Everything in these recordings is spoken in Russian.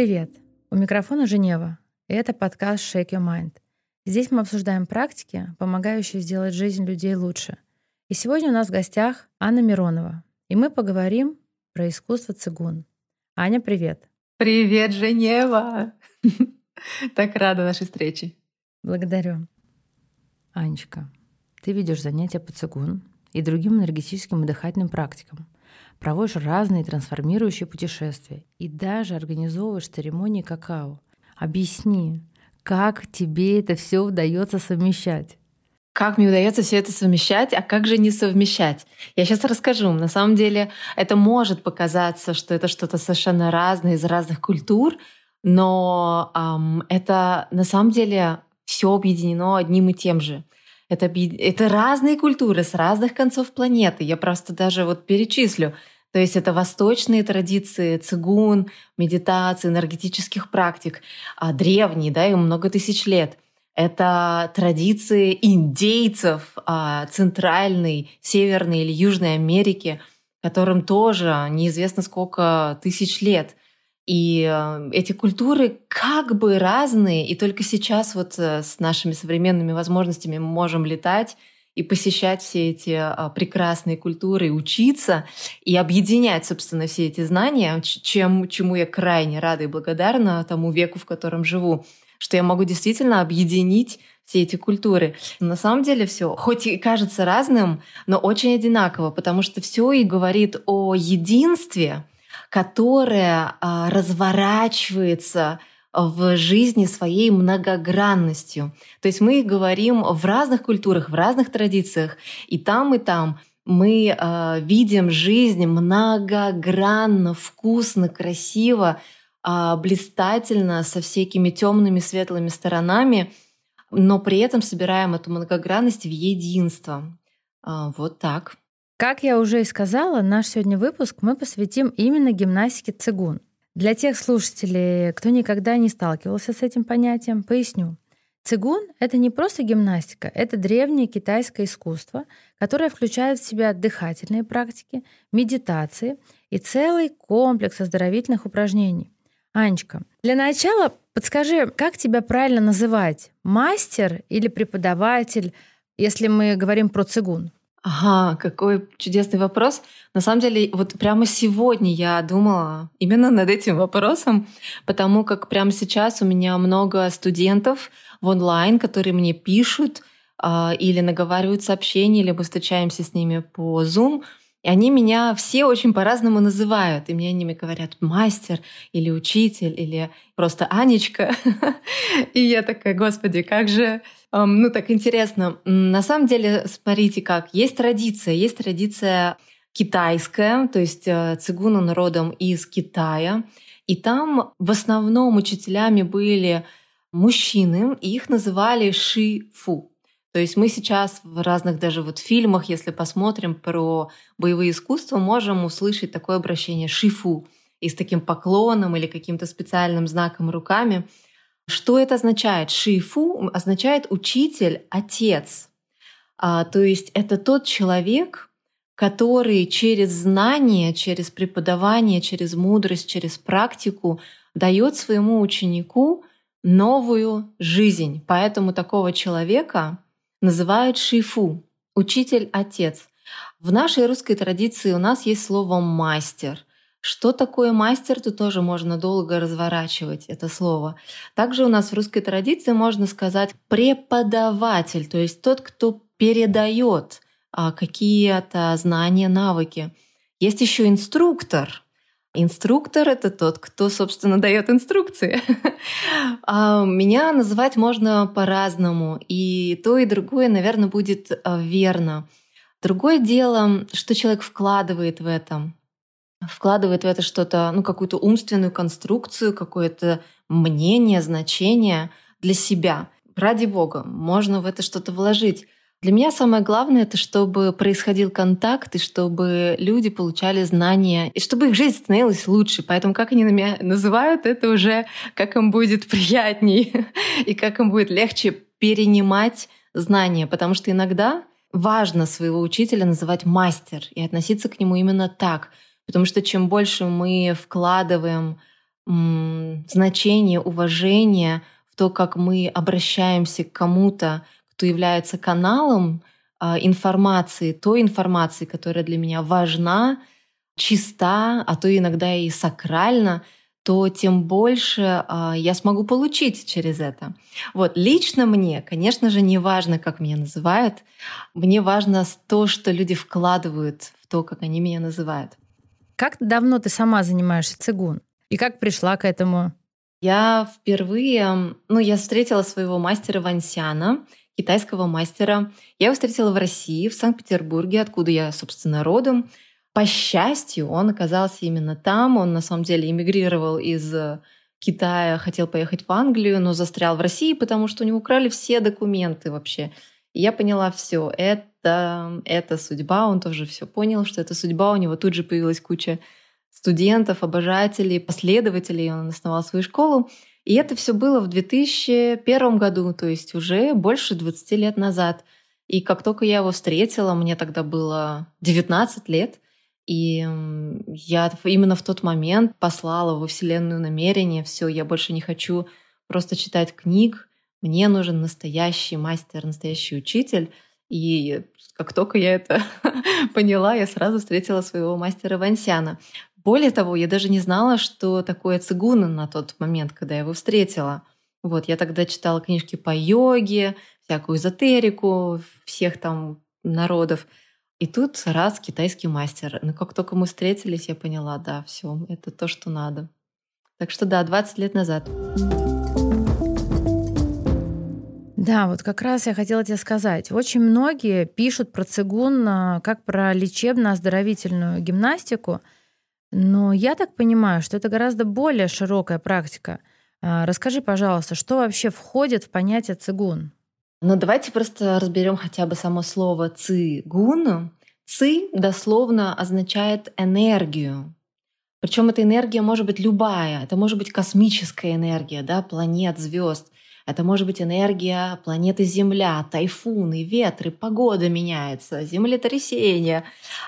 Привет! У микрофона Женева, и это подкаст Shake Your Mind. Здесь мы обсуждаем практики, помогающие сделать жизнь людей лучше. И сегодня у нас в гостях Анна Миронова, и мы поговорим про искусство цигун. Аня, привет! Привет, Женева! Так рада нашей встрече. Благодарю. Анечка, ты ведешь занятия по цигун и другим энергетическим и дыхательным практикам, проводишь разные трансформирующие путешествия и даже организовываешь церемонии какао. Объясни, как тебе это все удается совмещать? Как мне удается все это совмещать, а как же не совмещать? Я сейчас расскажу. На самом деле это может показаться, что это что-то совершенно разное из разных культур, но эм, это на самом деле все объединено одним и тем же. Это, это разные культуры с разных концов планеты. Я просто даже вот перечислю. То есть это восточные традиции, цигун, медитации, энергетических практик, а древние, да, им много тысяч лет. Это традиции индейцев а, Центральной, Северной или Южной Америки, которым тоже неизвестно сколько тысяч лет. И э, эти культуры как бы разные, и только сейчас вот э, с нашими современными возможностями мы можем летать и посещать все эти а, прекрасные культуры, учиться и объединять, собственно, все эти знания, чем, чему я крайне рада и благодарна тому веку, в котором живу, что я могу действительно объединить все эти культуры. на самом деле все, хоть и кажется разным, но очень одинаково, потому что все и говорит о единстве, которое а, разворачивается в жизни своей многогранностью. То есть мы говорим в разных культурах, в разных традициях, и там, и там мы э, видим жизнь многогранно, вкусно, красиво, э, блистательно, со всякими темными, светлыми сторонами, но при этом собираем эту многогранность в единство. Вот так. Как я уже и сказала, наш сегодня выпуск мы посвятим именно гимнастике цигун. Для тех слушателей, кто никогда не сталкивался с этим понятием, поясню. Цигун — это не просто гимнастика, это древнее китайское искусство, которое включает в себя дыхательные практики, медитации и целый комплекс оздоровительных упражнений. Анечка, для начала подскажи, как тебя правильно называть? Мастер или преподаватель, если мы говорим про цигун? Ага, какой чудесный вопрос. На самом деле, вот прямо сегодня я думала именно над этим вопросом, потому как прямо сейчас у меня много студентов в онлайн, которые мне пишут э, или наговаривают сообщения, мы встречаемся с ними по Zoom, и они меня все очень по-разному называют. И мне они говорят мастер или учитель, или просто Анечка. И я такая, господи, как же ну, так интересно. На самом деле, смотрите как. Есть традиция. Есть традиция китайская, то есть э, цигун он родом из Китая. И там в основном учителями были мужчины, и их называли ши-фу. То есть мы сейчас в разных даже вот фильмах, если посмотрим про боевые искусства, можем услышать такое обращение шифу и с таким поклоном или каким-то специальным знаком руками – что это означает? Шифу означает учитель, отец. А, то есть это тот человек, который через знание, через преподавание, через мудрость, через практику дает своему ученику новую жизнь. Поэтому такого человека называют шифу, учитель-отец. В нашей русской традиции у нас есть слово «мастер». Что такое мастер, тут тоже можно долго разворачивать это слово. Также у нас в русской традиции можно сказать преподаватель, то есть тот, кто передает а, какие-то знания, навыки. Есть еще инструктор. Инструктор — это тот, кто, собственно, дает инструкции. А, меня называть можно по-разному, и то, и другое, наверное, будет а, верно. Другое дело, что человек вкладывает в этом вкладывает в это что-то, ну, какую-то умственную конструкцию, какое-то мнение, значение для себя. Ради бога, можно в это что-то вложить. Для меня самое главное это чтобы происходил контакт, и чтобы люди получали знания, и чтобы их жизнь становилась лучше. Поэтому как они меня называют, это уже как им будет приятней и как им будет легче перенимать знания. Потому что иногда важно своего учителя называть мастер и относиться к нему именно так — Потому что чем больше мы вкладываем значение, уважение в то, как мы обращаемся к кому-то, кто является каналом э, информации, той информации, которая для меня важна, чиста, а то иногда и сакральна, то тем больше э, я смогу получить через это. Вот лично мне, конечно же, не важно, как меня называют, мне важно то, что люди вкладывают в то, как они меня называют. Как давно ты сама занимаешься цигун? И как пришла к этому? Я впервые, ну, я встретила своего мастера Вансяна, китайского мастера. Я его встретила в России, в Санкт-Петербурге, откуда я, собственно, родом. По счастью, он оказался именно там. Он на самом деле эмигрировал из Китая, хотел поехать в Англию, но застрял в России, потому что у него украли все документы вообще. И я поняла все, это, это судьба. Он тоже все понял, что это судьба. У него тут же появилась куча студентов, обожателей, последователей. Он основал свою школу. И это все было в 2001 году, то есть уже больше 20 лет назад. И как только я его встретила, мне тогда было 19 лет, и я именно в тот момент послала во Вселенную намерение, все, я больше не хочу просто читать книг, мне нужен настоящий мастер, настоящий учитель. И как только я это поняла, я сразу встретила своего мастера Вансяна. Более того, я даже не знала, что такое цигуна на тот момент, когда я его встретила. Вот, я тогда читала книжки по йоге, всякую эзотерику всех там народов. И тут раз китайский мастер. Но как только мы встретились, я поняла, да, все, это то, что надо. Так что да, 20 лет назад. Да, вот как раз я хотела тебе сказать. Очень многие пишут про цигун а, как про лечебно-оздоровительную гимнастику, но я так понимаю, что это гораздо более широкая практика. А, расскажи, пожалуйста, что вообще входит в понятие цигун? Но давайте просто разберем хотя бы само слово цигун. Ци дословно означает энергию. Причем эта энергия может быть любая. Это может быть космическая энергия, да, планет, звезд. Это может быть энергия планеты Земля, тайфуны, ветры, погода меняется, землетрясения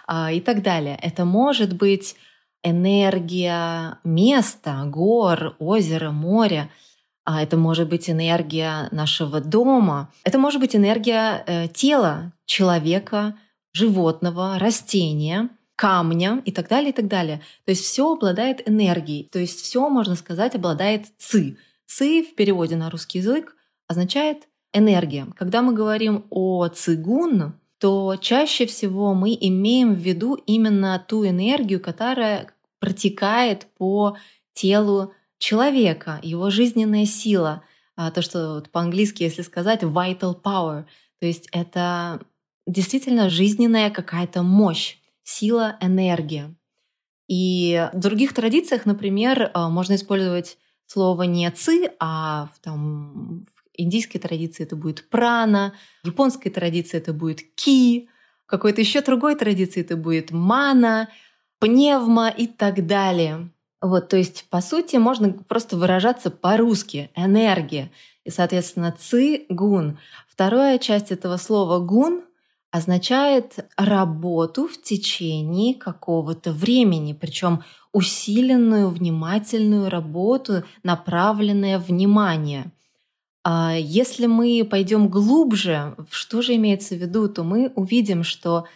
э, и так далее. Это может быть энергия места, гор, озера, моря а это может быть энергия нашего дома, это может быть энергия э, тела человека, животного, растения, камня и так далее, и так далее. То есть все обладает энергией, то есть все, можно сказать, обладает ци. Ци в переводе на русский язык означает энергия. Когда мы говорим о цигун, то чаще всего мы имеем в виду именно ту энергию, которая протекает по телу человека, его жизненная сила, а, то, что по-английски, если сказать, vital power, то есть это действительно жизненная какая-то мощь, сила, энергия. И в других традициях, например, а, можно использовать слово не ци, а в, там, в индийской традиции это будет прана, в японской традиции это будет ки, в какой-то еще другой традиции это будет мана, пневма и так далее. Вот, то есть, по сути, можно просто выражаться по-русски – энергия. И, соответственно, ци – гун. Вторая часть этого слова «гун» означает работу в течение какого-то времени, причем усиленную, внимательную работу, направленное внимание. А если мы пойдем глубже, что же имеется в виду, то мы увидим, что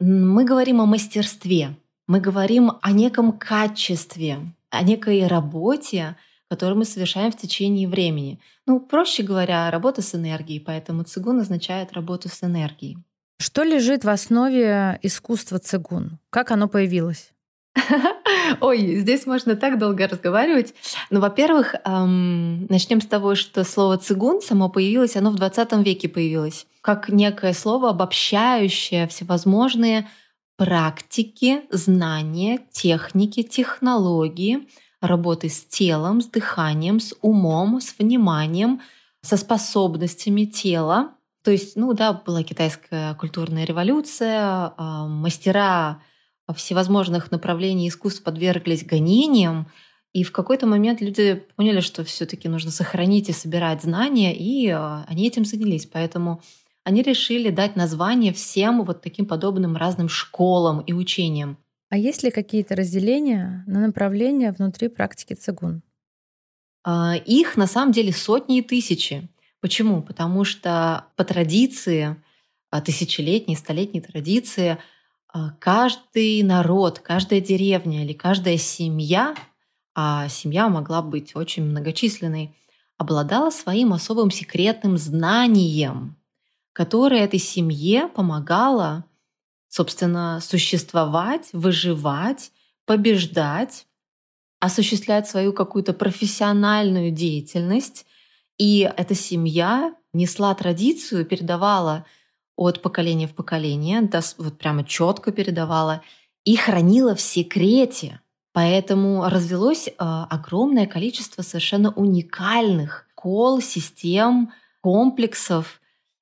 мы говорим о мастерстве – мы говорим о неком качестве, о некой работе, которую мы совершаем в течение времени. Ну, проще говоря, работа с энергией, поэтому цигун означает работу с энергией. Что лежит в основе искусства цигун? Как оно появилось? Ой, здесь можно так долго разговаривать. Ну, во-первых, эм, начнем с того, что слово цигун само появилось, оно в 20 веке появилось, как некое слово, обобщающее всевозможные практики, знания, техники, технологии работы с телом, с дыханием, с умом, с вниманием, со способностями тела. То есть, ну да, была китайская культурная революция, а, мастера всевозможных направлений искусств подверглись гонениям, и в какой-то момент люди поняли, что все-таки нужно сохранить и собирать знания, и а, они этим занялись. Поэтому они решили дать название всем вот таким подобным разным школам и учениям. А есть ли какие-то разделения на направления внутри практики цигун? А, их на самом деле сотни и тысячи. Почему? Потому что по традиции, а, тысячелетней, столетней традиции, а, каждый народ, каждая деревня или каждая семья, а семья могла быть очень многочисленной, обладала своим особым секретным знанием, которое этой семье помогало, собственно, существовать, выживать, побеждать, осуществлять свою какую-то профессиональную деятельность. И эта семья несла традицию, передавала от поколения в поколение, вот прямо четко передавала и хранила в секрете. Поэтому развелось э, огромное количество совершенно уникальных кол, систем, комплексов.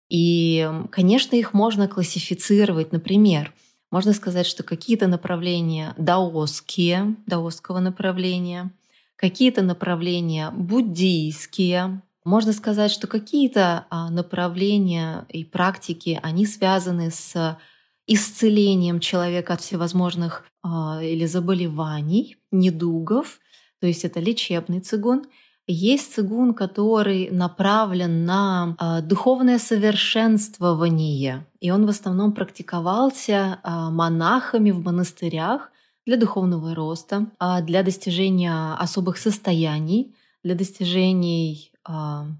И, конечно, их можно классифицировать. Например, можно сказать, что какие-то направления даосские, даосского направления, какие-то направления буддийские. Можно сказать, что какие-то а, направления и практики, они связаны с исцелением человека от всевозможных а, или заболеваний, недугов, то есть это лечебный цигун. Есть цигун, который направлен на а, духовное совершенствование, и он в основном практиковался монахами в монастырях для духовного роста, для достижения особых состояний, для достижений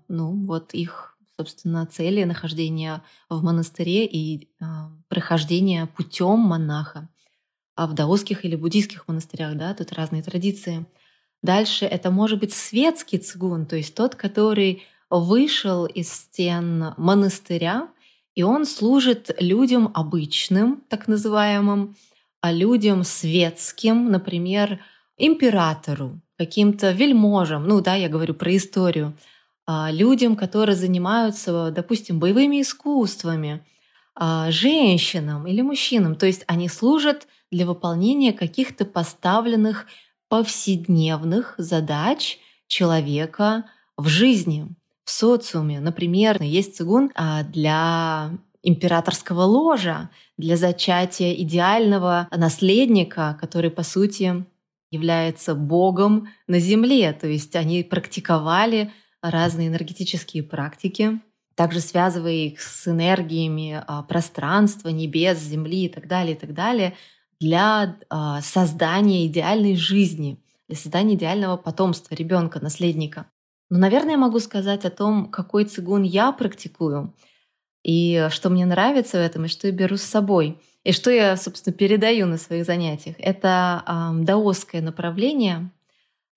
ну, вот их собственно, цели нахождения в монастыре и прохождения путем монаха. А в даосских или буддийских монастырях, да, тут разные традиции – Дальше это может быть светский цигун, то есть тот, который вышел из стен монастыря, и он служит людям обычным, так называемым, а людям светским, например, императору, каким-то вельможам, ну да, я говорю про историю, а людям, которые занимаются, допустим, боевыми искусствами, а женщинам или мужчинам. То есть они служат для выполнения каких-то поставленных повседневных задач человека в жизни, в социуме. Например, есть цигун а, для императорского ложа, для зачатия идеального наследника, который, по сути, является богом на земле. То есть они практиковали разные энергетические практики, также связывая их с энергиями а, пространства, небес, земли и так далее, и так далее – для э, создания идеальной жизни, для создания идеального потомства, ребенка, наследника. Но, наверное, я могу сказать о том, какой цигун я практикую, и что мне нравится в этом, и что я беру с собой, и что я, собственно, передаю на своих занятиях. Это э, даосское направление.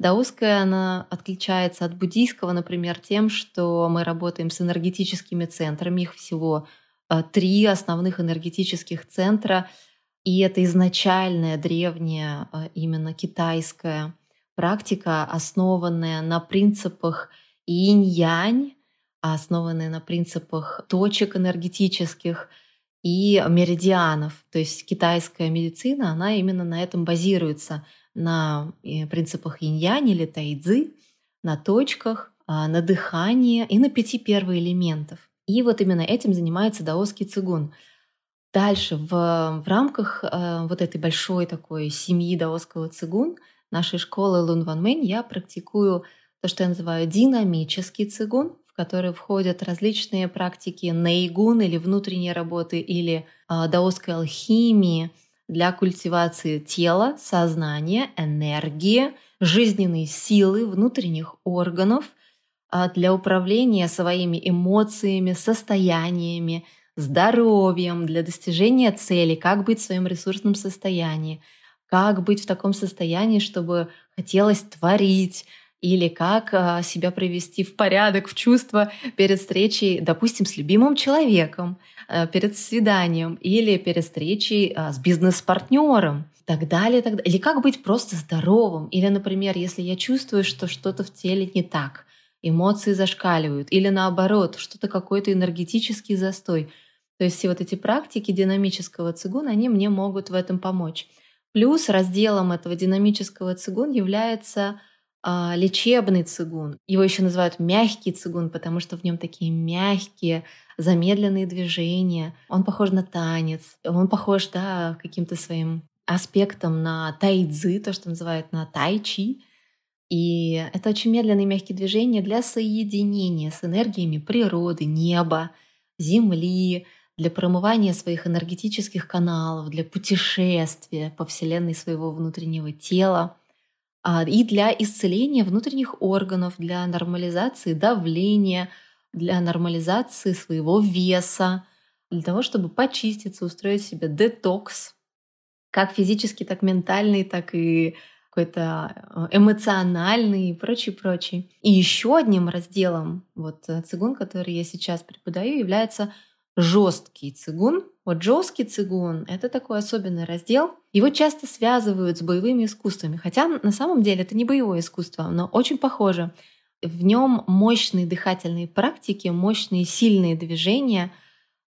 Даосское, оно отличается от буддийского, например, тем, что мы работаем с энергетическими центрами, их всего э, три основных энергетических центра — и это изначальная древняя а, именно китайская практика, основанная на принципах инь-янь, основанная на принципах точек энергетических и меридианов. То есть китайская медицина, она именно на этом базируется, на э, принципах инь-янь или тайцзи, на точках, а, на дыхании и на пяти первоэлементов. И вот именно этим занимается даосский цигун – Дальше в, в рамках э, вот этой большой такой семьи даосского цигун нашей школы Лун Ван Мэнь я практикую то, что я называю динамический цигун, в который входят различные практики нейгун или внутренней работы или э, даосской алхимии для культивации тела, сознания, энергии, жизненной силы, внутренних органов, э, для управления своими эмоциями, состояниями, здоровьем, для достижения цели, как быть в своем ресурсном состоянии, как быть в таком состоянии, чтобы хотелось творить, или как а, себя привести в порядок, в чувство перед встречей, допустим, с любимым человеком, а, перед свиданием или перед встречей а, с бизнес-партнером и так далее, так далее. Или как быть просто здоровым. Или, например, если я чувствую, что что-то в теле не так, эмоции зашкаливают, или наоборот, что-то какой-то энергетический застой – то есть все вот эти практики динамического цигун, они мне могут в этом помочь. Плюс разделом этого динамического цигун является э, лечебный цигун. Его еще называют мягкий цигун, потому что в нем такие мягкие, замедленные движения. Он похож на танец, он похож да, каким-то своим аспектом на тайцзы, то, что называют на тайчи. И это очень медленные мягкие движения для соединения с энергиями природы, неба, земли, для промывания своих энергетических каналов, для путешествия по Вселенной своего внутреннего тела а, и для исцеления внутренних органов, для нормализации давления, для нормализации своего веса, для того, чтобы почиститься, устроить себе детокс, как физический, так ментальный, так и какой-то э, эмоциональный и прочее, прочее. И еще одним разделом вот э, цигун, который я сейчас преподаю, является жесткий цигун. Вот жесткий цигун — это такой особенный раздел. Его часто связывают с боевыми искусствами, хотя на самом деле это не боевое искусство, но очень похоже. В нем мощные дыхательные практики, мощные сильные движения.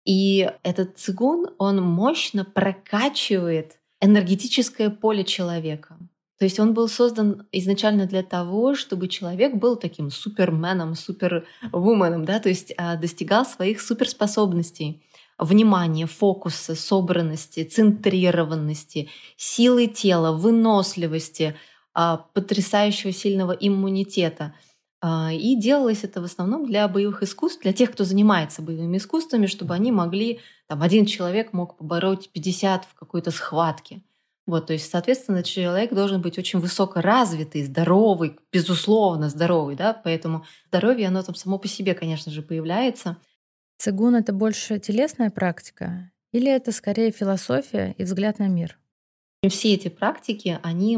И этот цигун, он мощно прокачивает энергетическое поле человека. То есть он был создан изначально для того, чтобы человек был таким суперменом, супервуменом, да, то есть а, достигал своих суперспособностей внимания, фокуса, собранности, центрированности, силы тела, выносливости, а, потрясающего сильного иммунитета. А, и делалось это в основном для боевых искусств, для тех, кто занимается боевыми искусствами, чтобы они могли, там, один человек мог побороть 50 в какой-то схватке. Вот, то есть, соответственно, человек должен быть очень высокоразвитый, здоровый, безусловно здоровый, да, поэтому здоровье, оно там само по себе, конечно же, появляется. Цигун — это больше телесная практика или это скорее философия и взгляд на мир? Все эти практики, они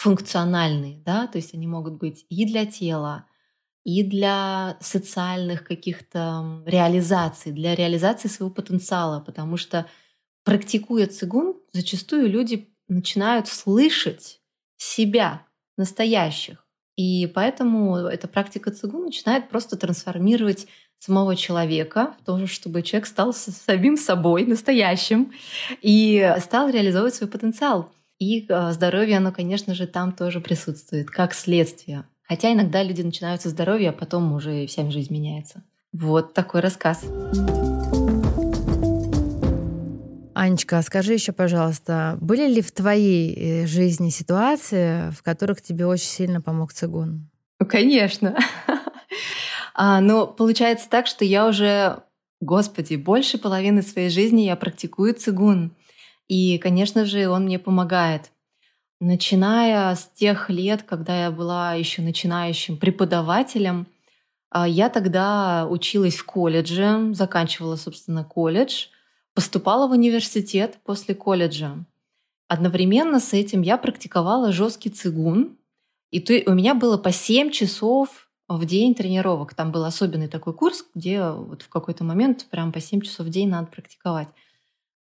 многофункциональные, да, то есть они могут быть и для тела, и для социальных каких-то реализаций, для реализации своего потенциала, потому что практикуя цигун, зачастую люди начинают слышать себя настоящих. И поэтому эта практика цигун начинает просто трансформировать самого человека в то, чтобы человек стал самим собой, настоящим, и стал реализовывать свой потенциал. И э, здоровье, оно, конечно же, там тоже присутствует, как следствие. Хотя иногда люди начинают со здоровья, а потом уже вся жизнь меняется. Вот такой рассказ. Анечка, а скажи еще, пожалуйста, были ли в твоей э, жизни ситуации, в которых тебе очень сильно помог цигун? Ну, конечно. а, но получается так, что я уже, господи, больше половины своей жизни я практикую цигун. И, конечно же, он мне помогает. Начиная с тех лет, когда я была еще начинающим преподавателем, а, я тогда училась в колледже, заканчивала, собственно, колледж — Поступала в университет после колледжа. Одновременно с этим я практиковала жесткий цигун. И у меня было по 7 часов в день тренировок. Там был особенный такой курс, где вот в какой-то момент прям по 7 часов в день надо практиковать.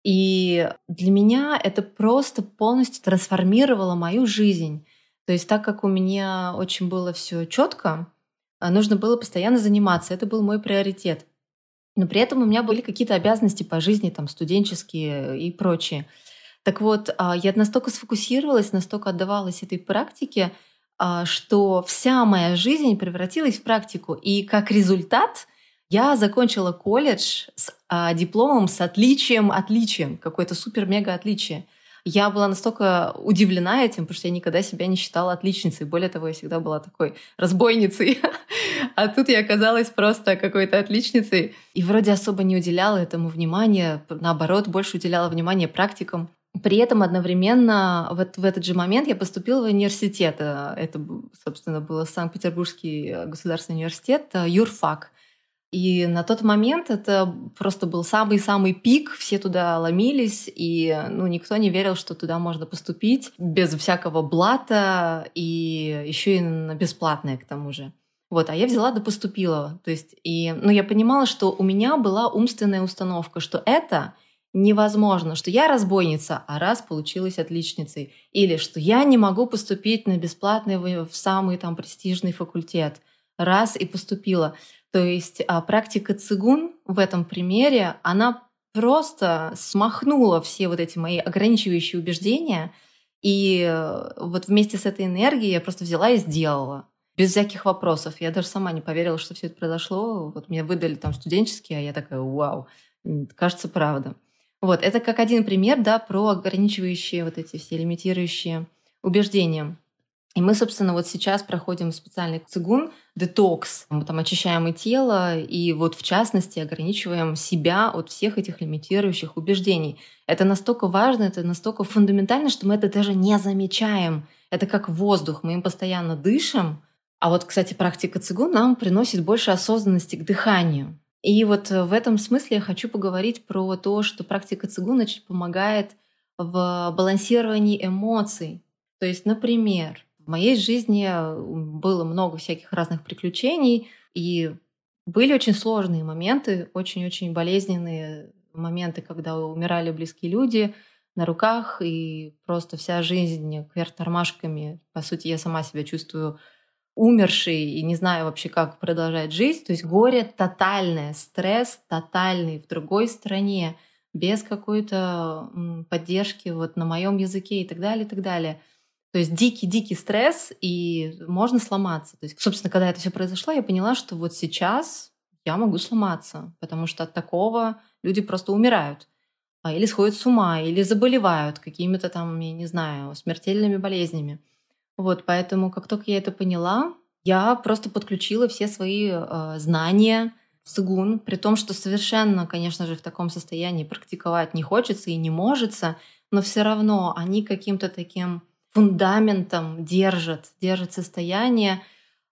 И для меня это просто полностью трансформировало мою жизнь. То есть так как у меня очень было все четко, нужно было постоянно заниматься. Это был мой приоритет но при этом у меня были какие-то обязанности по жизни, там, студенческие и прочее. Так вот, а, я настолько сфокусировалась, настолько отдавалась этой практике, а, что вся моя жизнь превратилась в практику. И как результат я закончила колледж с а, дипломом с отличием, отличием, какое-то супер-мега отличие я была настолько удивлена этим, потому что я никогда себя не считала отличницей. Более того, я всегда была такой разбойницей. А тут я оказалась просто какой-то отличницей. И вроде особо не уделяла этому внимания, наоборот, больше уделяла внимания практикам. При этом одновременно вот в этот же момент я поступила в университет. Это, собственно, был Санкт-Петербургский государственный университет, юрфак. И на тот момент это просто был самый-самый пик, все туда ломились, и ну, никто не верил, что туда можно поступить без всякого блата и еще и на бесплатное к тому же. Вот, а я взяла да поступила. То есть, и, ну, я понимала, что у меня была умственная установка, что это невозможно, что я разбойница, а раз получилась отличницей. Или что я не могу поступить на бесплатный в самый там престижный факультет. Раз и поступила. То есть а, практика цигун в этом примере, она просто смахнула все вот эти мои ограничивающие убеждения, и э, вот вместе с этой энергией я просто взяла и сделала. Без всяких вопросов. Я даже сама не поверила, что все это произошло. Вот мне выдали там студенческие, а я такая, вау, кажется, правда. Вот, это как один пример, да, про ограничивающие вот эти все лимитирующие убеждения. И мы, собственно, вот сейчас проходим специальный цигун, детокс. Мы там очищаем и тело, и вот в частности ограничиваем себя от всех этих лимитирующих убеждений. Это настолько важно, это настолько фундаментально, что мы это даже не замечаем. Это как воздух, мы им постоянно дышим. А вот, кстати, практика цигун нам приносит больше осознанности к дыханию. И вот в этом смысле я хочу поговорить про то, что практика цигун помогает в балансировании эмоций. То есть, например, в моей жизни было много всяких разных приключений, и были очень сложные моменты, очень-очень болезненные моменты, когда умирали близкие люди на руках, и просто вся жизнь кверх тормашками. По сути, я сама себя чувствую умершей и не знаю вообще, как продолжать жизнь. То есть горе тотальное, стресс тотальный в другой стране, без какой-то поддержки вот на моем языке и так далее, и так далее. То есть дикий-дикий стресс, и можно сломаться. То есть, собственно, когда это все произошло, я поняла, что вот сейчас я могу сломаться, потому что от такого люди просто умирают. А, или сходят с ума, или заболевают какими-то там, я не знаю, смертельными болезнями. Вот, поэтому как только я это поняла, я просто подключила все свои э, знания в цигун, при том, что совершенно, конечно же, в таком состоянии практиковать не хочется и не может, но все равно они каким-то таким фундаментом держат, держат состояние,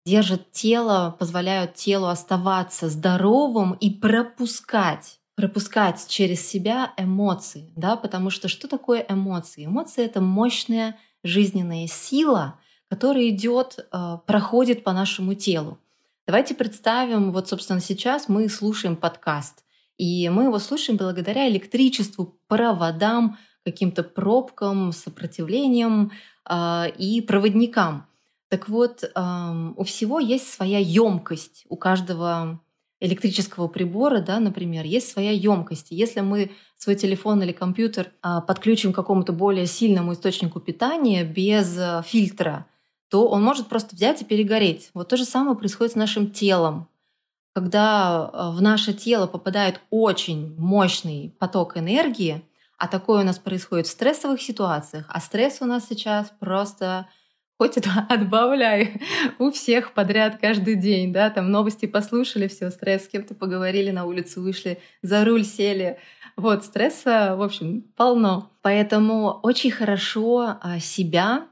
держат тело, позволяют телу оставаться здоровым и пропускать пропускать через себя эмоции, да, потому что что такое эмоции? Эмоции — это мощная жизненная сила, которая идет, э, проходит по нашему телу. Давайте представим, вот, собственно, сейчас мы слушаем подкаст, и мы его слушаем благодаря электричеству, проводам, каким-то пробкам, сопротивлениям, а, и проводникам. Так вот, у всего есть своя емкость, у каждого электрического прибора, да, например, есть своя емкость. Если мы свой телефон или компьютер а, подключим к какому-то более сильному источнику питания без э, фильтра, то он может просто взять и перегореть. Вот то же самое происходит с нашим телом. Когда э, в наше тело попадает очень мощный поток энергии, а такое у нас происходит в стрессовых ситуациях. А стресс у нас сейчас просто хоть это отбавляй у всех подряд каждый день, да, там новости послушали, все, стресс, с кем-то поговорили, на улицу вышли, за руль сели. Вот, стресса, в общем, полно. Поэтому очень хорошо а, себя,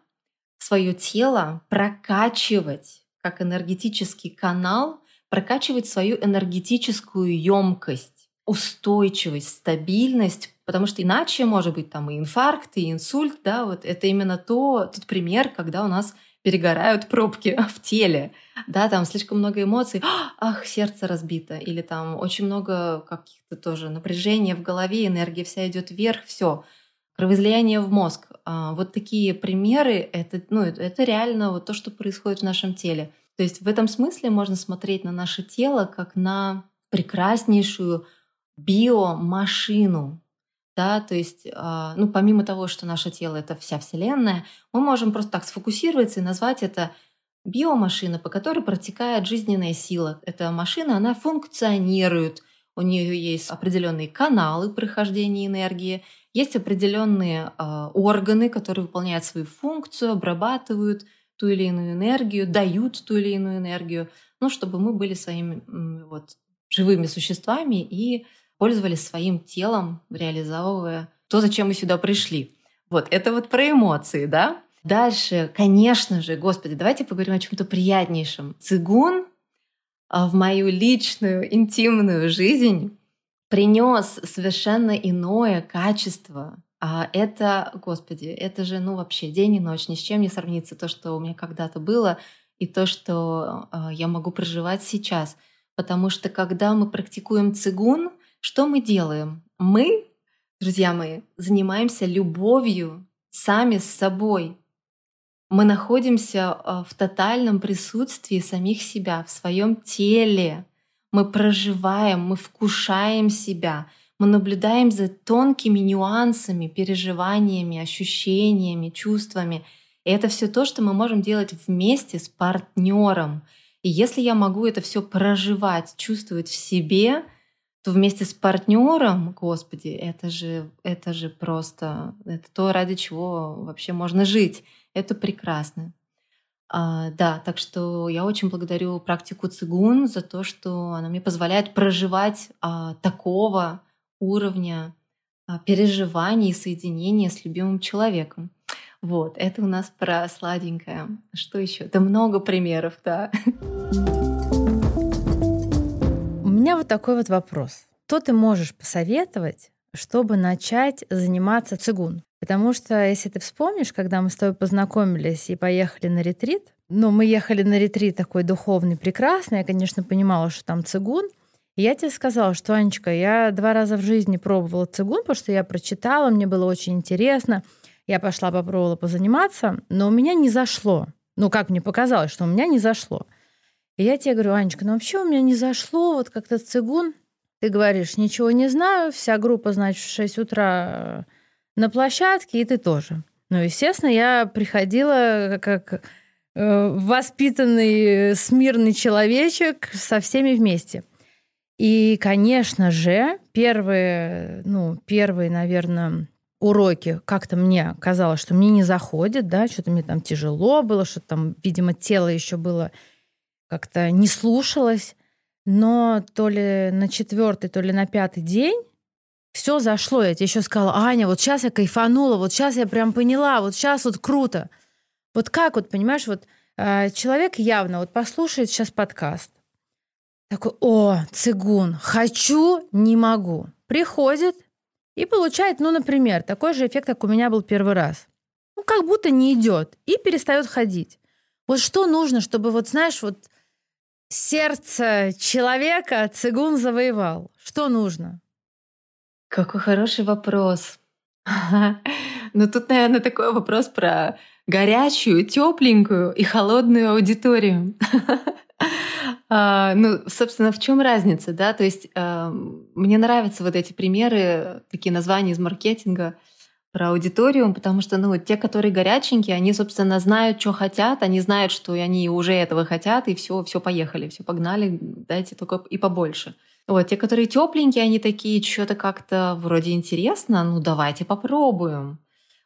свое тело прокачивать как энергетический канал, прокачивать свою энергетическую емкость, устойчивость, стабильность Потому что иначе может быть там и инфаркт, и инсульт, да, вот это именно то, тот пример, когда у нас перегорают пробки в теле, да, там слишком много эмоций, ах, сердце разбито, или там очень много каких-то тоже напряжения в голове, энергия вся идет вверх, все, кровоизлияние в мозг. А, вот такие примеры, это, ну, это реально вот то, что происходит в нашем теле. То есть в этом смысле можно смотреть на наше тело как на прекраснейшую биомашину, да, то есть, а, ну, помимо того, что наше тело — это вся Вселенная, мы можем просто так сфокусироваться и назвать это биомашина, по которой протекает жизненная сила. Эта машина, она функционирует, у нее есть определенные каналы прохождения энергии, есть определенные э, органы, которые выполняют свою функцию, обрабатывают ту или иную энергию, дают ту или иную энергию, ну, чтобы мы были своими вот, живыми существами и пользовались своим телом, реализовывая то, зачем мы сюда пришли. Вот, это вот про эмоции, да? Дальше, конечно же, господи, давайте поговорим о чем-то приятнейшем. Цигун а, в мою личную, интимную жизнь принес совершенно иное качество. А это, господи, это же, ну, вообще день и ночь, ни с чем не сравнится то, что у меня когда-то было, и то, что э, я могу проживать сейчас. Потому что когда мы практикуем цигун, что мы делаем? Мы, друзья мои, занимаемся любовью сами с собой. Мы находимся а, в тотальном присутствии самих себя, в своем теле. Мы проживаем, мы вкушаем себя, мы наблюдаем за тонкими нюансами, переживаниями, ощущениями, чувствами. И это все то, что мы можем делать вместе с партнером. И если я могу это все проживать, чувствовать в себе, то вместе с партнером, господи, это же, это же просто, это то, ради чего вообще можно жить. Это прекрасно. А, да, так что я очень благодарю практику цигун за то, что она мне позволяет проживать а, такого уровня а, переживаний и соединения с любимым человеком. Вот, это у нас про сладенькое. Что еще? Да много примеров, да. Меня вот такой вот вопрос. Что ты можешь посоветовать, чтобы начать заниматься цигун? Потому что, если ты вспомнишь, когда мы с тобой познакомились и поехали на ретрит, ну, мы ехали на ретрит такой духовный, прекрасный, я, конечно, понимала, что там цигун, и я тебе сказала, что, Анечка, я два раза в жизни пробовала цигун, потому что я прочитала, мне было очень интересно. Я пошла, попробовала позаниматься, но у меня не зашло. Ну, как мне показалось, что у меня не зашло. Я тебе говорю, Анечка, ну вообще у меня не зашло, вот как-то цигун. Ты говоришь, ничего не знаю, вся группа, значит, в 6 утра на площадке, и ты тоже. Ну, естественно, я приходила как э, воспитанный, смирный человечек со всеми вместе. И, конечно же, первые, ну, первые, наверное, уроки как-то мне казалось, что мне не заходит, да, что-то мне там тяжело было, что там, видимо, тело еще было как-то не слушалось. Но то ли на четвертый, то ли на пятый день все зашло. Я тебе еще сказала, Аня, вот сейчас я кайфанула, вот сейчас я прям поняла, вот сейчас вот круто. Вот как вот, понимаешь, вот э, человек явно вот послушает сейчас подкаст, такой, о, цигун, хочу, не могу. Приходит и получает, ну, например, такой же эффект, как у меня был первый раз. Ну, как будто не идет и перестает ходить. Вот что нужно, чтобы, вот знаешь, вот сердце человека цигун завоевал? Что нужно? Какой хороший вопрос. Ну тут, наверное, такой вопрос про горячую, тепленькую и холодную аудиторию. А, ну, собственно, в чем разница, да? То есть а, мне нравятся вот эти примеры, такие названия из маркетинга про аудиторию, потому что, ну, те, которые горяченькие, они, собственно, знают, что хотят, они знают, что они уже этого хотят, и все, все поехали, все погнали, дайте только и побольше. Вот, те, которые тепленькие, они такие, что-то как-то вроде интересно, ну давайте попробуем.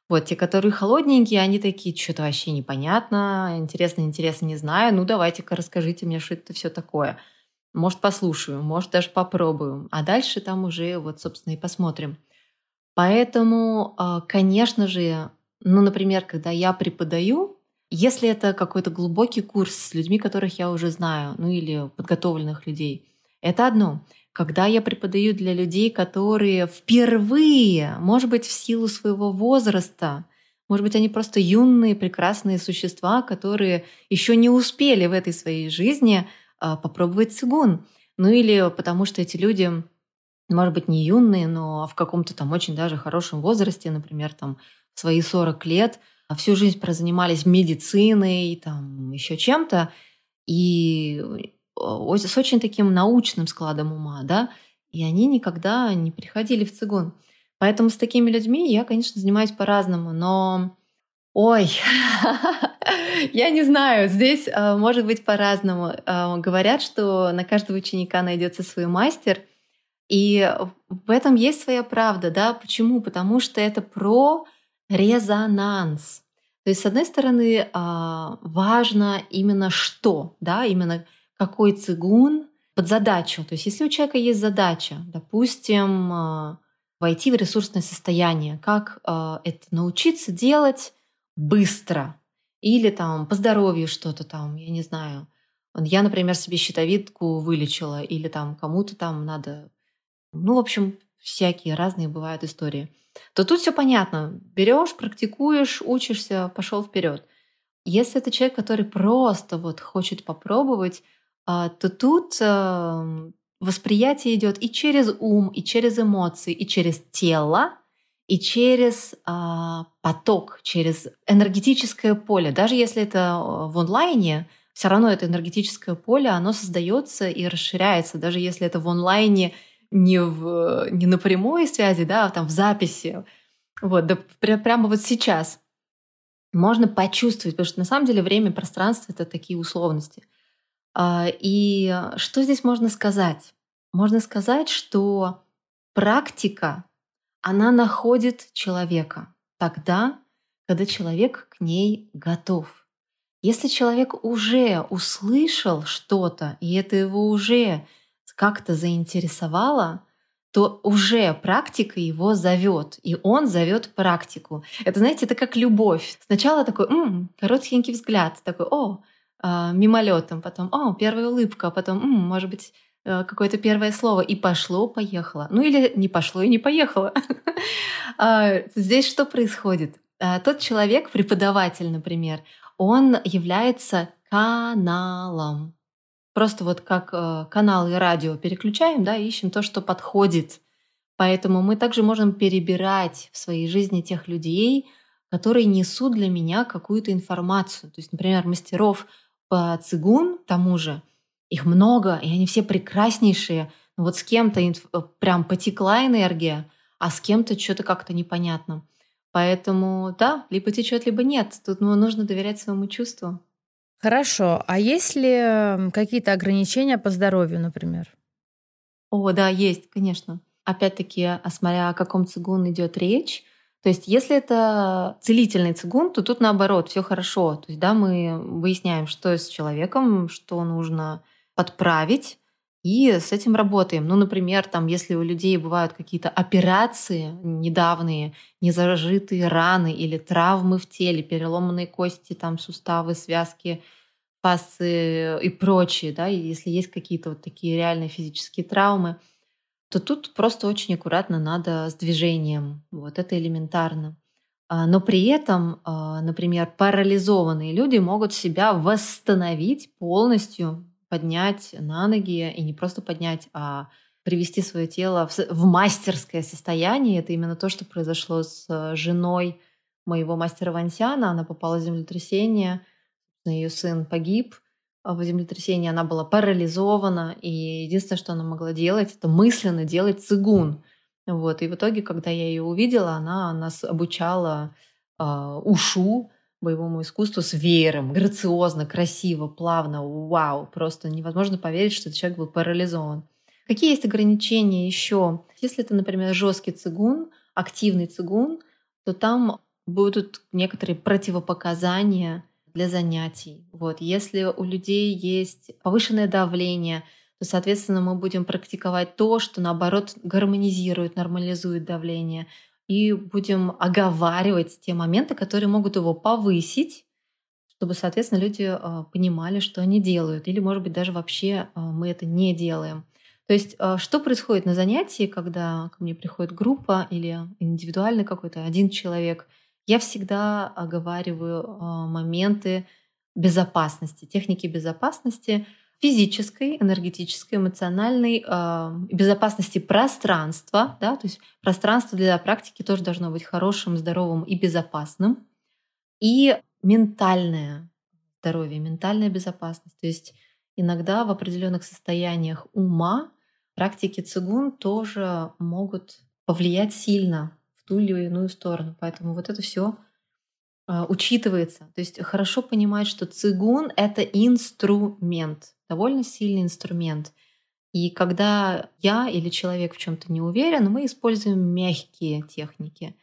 Вот, те, которые холодненькие, они такие, что-то вообще непонятно, интересно, интересно, не знаю, ну давайте-ка расскажите мне, что это все такое. Может, послушаю, может, даже попробую. А дальше там уже, вот, собственно, и посмотрим. Поэтому, а, конечно же, ну, например, когда я преподаю, если это какой-то глубокий курс с людьми, которых я уже знаю, ну или подготовленных людей, это одно. Когда я преподаю для людей, которые впервые, может быть, в силу своего возраста, может быть, они просто юные, прекрасные существа, которые еще не успели в этой своей жизни а, попробовать цигун. Ну или потому что эти люди, может быть, не юные, но в каком-то там очень даже хорошем возрасте, например, там свои 40 лет, а всю жизнь прозанимались медициной, там еще чем-то, и с очень таким научным складом ума, да, и они никогда не приходили в цигун. Поэтому с такими людьми я, конечно, занимаюсь по-разному, но... Ой, я не знаю, здесь э, может быть по-разному. Э, говорят, что на каждого ученика найдется свой мастер, и в этом есть своя правда, да? Почему? Потому что это про резонанс. То есть, с одной стороны, а, важно именно что, да, именно какой цигун под задачу. То есть если у человека есть задача, допустим, а, войти в ресурсное состояние, как а, это научиться делать быстро или там по здоровью что-то там, я не знаю. Я, например, себе щитовидку вылечила или там кому-то там надо, ну, в общем, всякие разные бывают истории. То тут все понятно. Берешь, практикуешь, учишься, пошел вперед. Если это человек, который просто вот хочет попробовать, а, то тут эм, восприятие идет и через ум, и через эмоции, и через тело, и через а, поток, через энергетическое поле. Даже если это э, в онлайне, все равно это энергетическое поле, оно создается и расширяется, даже если это в онлайне не, в, не на прямой связи, да, а там в записи. Вот, да, прямо вот сейчас. Можно почувствовать, потому что на самом деле время и пространство — это такие условности — а, и что здесь можно сказать? Можно сказать, что практика, она находит человека тогда, когда человек к ней готов. Если человек уже услышал что-то, и это его уже как-то заинтересовало, то уже практика его зовет, и он зовет практику. Это, знаете, это как любовь. Сначала такой м-м, коротенький взгляд, такой, о, э, мимолетом, потом, о, первая улыбка, потом, м-м, может быть, э, какое-то первое слово, и пошло, поехало. Ну или не пошло и не поехало. А, здесь что происходит? А, тот человек, преподаватель, например, он является каналом. Просто вот как э, канал и радио переключаем, да, ищем то, что подходит. Поэтому мы также можем перебирать в своей жизни тех людей, которые несут для меня какую-то информацию. То есть, например, мастеров по цигун тому же, их много, и они все прекраснейшие. Но вот с кем-то инф- э, прям потекла энергия, а с кем-то что-то как-то непонятно. Поэтому да, либо течет, либо нет. Тут ну, нужно доверять своему чувству. Хорошо. А есть ли какие-то ограничения по здоровью, например? О, да, есть, конечно. Опять-таки, а смотря о каком цигун идет речь, то есть, если это целительный цигун, то тут наоборот, все хорошо. То есть, да, мы выясняем, что с человеком, что нужно подправить, и с этим работаем. Ну, например, там, если у людей бывают какие-то операции недавние, незажитые раны или травмы в теле, переломанные кости, там, суставы, связки, пасы и прочее, да, и если есть какие-то вот такие реальные физические травмы, то тут просто очень аккуратно надо с движением. Вот это элементарно. А, но при этом, а, например, парализованные люди могут себя восстановить полностью поднять на ноги и не просто поднять, а привести свое тело в, в мастерское состояние. Это именно то, что произошло с э, женой моего мастера Вансяна. Она попала в землетрясение, ее сын погиб в землетрясении, она была парализована, и единственное, что она могла делать, это мысленно делать цигун. Вот. И в итоге, когда я ее увидела, она нас обучала э, ушу, боевому искусству с веером, грациозно, красиво, плавно, вау, просто невозможно поверить, что этот человек был парализован. Какие есть ограничения еще? Если это, например, жесткий цигун, активный цигун, то там будут некоторые противопоказания для занятий. Вот. Если у людей есть повышенное давление, то, соответственно, мы будем практиковать то, что, наоборот, гармонизирует, нормализует давление и будем оговаривать те моменты, которые могут его повысить, чтобы, соответственно, люди а, понимали, что они делают. Или, может быть, даже вообще а, мы это не делаем. То есть, а, что происходит на занятии, когда ко мне приходит группа или индивидуальный какой-то один человек, я всегда оговариваю моменты безопасности, техники безопасности, физической, энергетической, эмоциональной э, безопасности пространства, да, то есть пространство для практики тоже должно быть хорошим, здоровым и безопасным, и ментальное здоровье, ментальная безопасность. То есть иногда в определенных состояниях ума практики цигун тоже могут повлиять сильно в ту или иную сторону. Поэтому вот это все учитывается. То есть хорошо понимать, что цигун — это инструмент довольно сильный инструмент. И когда я или человек в чем-то не уверен, мы используем мягкие техники.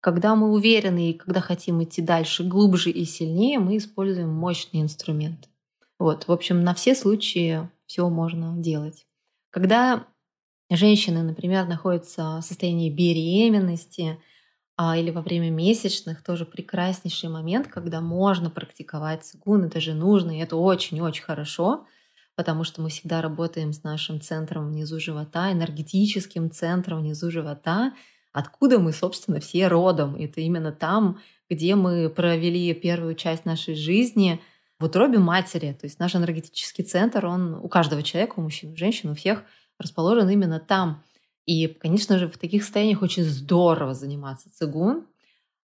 Когда мы уверены и когда хотим идти дальше, глубже и сильнее, мы используем мощный инструмент. Вот, в общем, на все случаи все можно делать. Когда женщины, например, находятся в состоянии беременности а, или во время месячных, тоже прекраснейший момент, когда можно практиковать цигун, это же нужно, и это очень-очень хорошо потому что мы всегда работаем с нашим центром внизу живота, энергетическим центром внизу живота, откуда мы, собственно, все родом. Это именно там, где мы провели первую часть нашей жизни в утробе матери. То есть наш энергетический центр, он у каждого человека, у мужчин, у женщин, у всех расположен именно там. И, конечно же, в таких состояниях очень здорово заниматься цигун,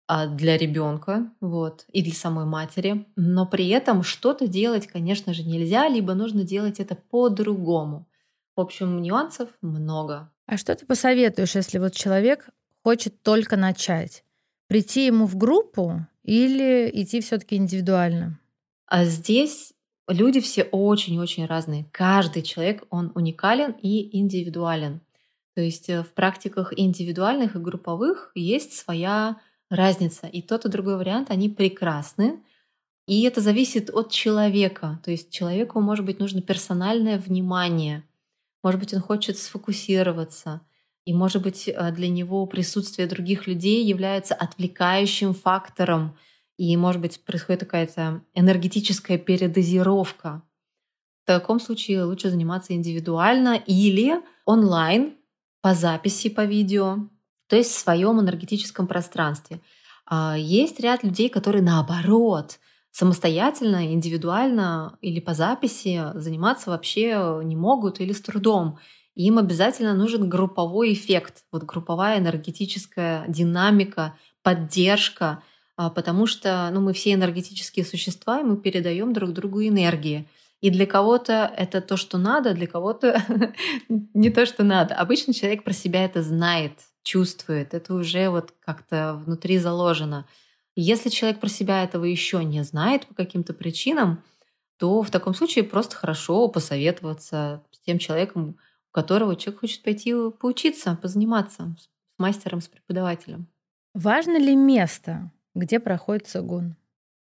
а, для ребенка, вот, и для самой матери. Но при этом что-то делать, конечно же, нельзя, либо нужно делать это по-другому. В общем, нюансов много. А что ты посоветуешь, если вот человек хочет только начать? Прийти ему в группу или идти все-таки индивидуально? А здесь люди все очень-очень разные. Каждый человек, он уникален и индивидуален. То есть э, в практиках индивидуальных и групповых есть своя разница. И тот, и другой вариант, они прекрасны. И это зависит от человека. То есть человеку, может быть, нужно персональное внимание. Может быть, он хочет сфокусироваться. И, может быть, э, для него присутствие других людей является отвлекающим фактором. И, может быть, происходит какая-то энергетическая передозировка. В таком случае лучше заниматься индивидуально или онлайн по записи по видео, то есть в своем энергетическом пространстве. А, есть ряд людей, которые наоборот самостоятельно, индивидуально или по записи заниматься вообще не могут или с трудом. Им обязательно нужен групповой эффект, вот групповая энергетическая динамика, поддержка, а, потому что ну, мы все энергетические существа, и мы передаем друг другу энергии. И для кого-то это то, что надо, для кого-то не то, что надо. Обычно человек про себя это знает, чувствует, это уже вот как-то внутри заложено. Если человек про себя этого еще не знает по каким-то причинам, то в таком случае просто хорошо посоветоваться с тем человеком, у которого человек хочет пойти поучиться, позаниматься с мастером, с преподавателем. Важно ли место, где проходит сагун?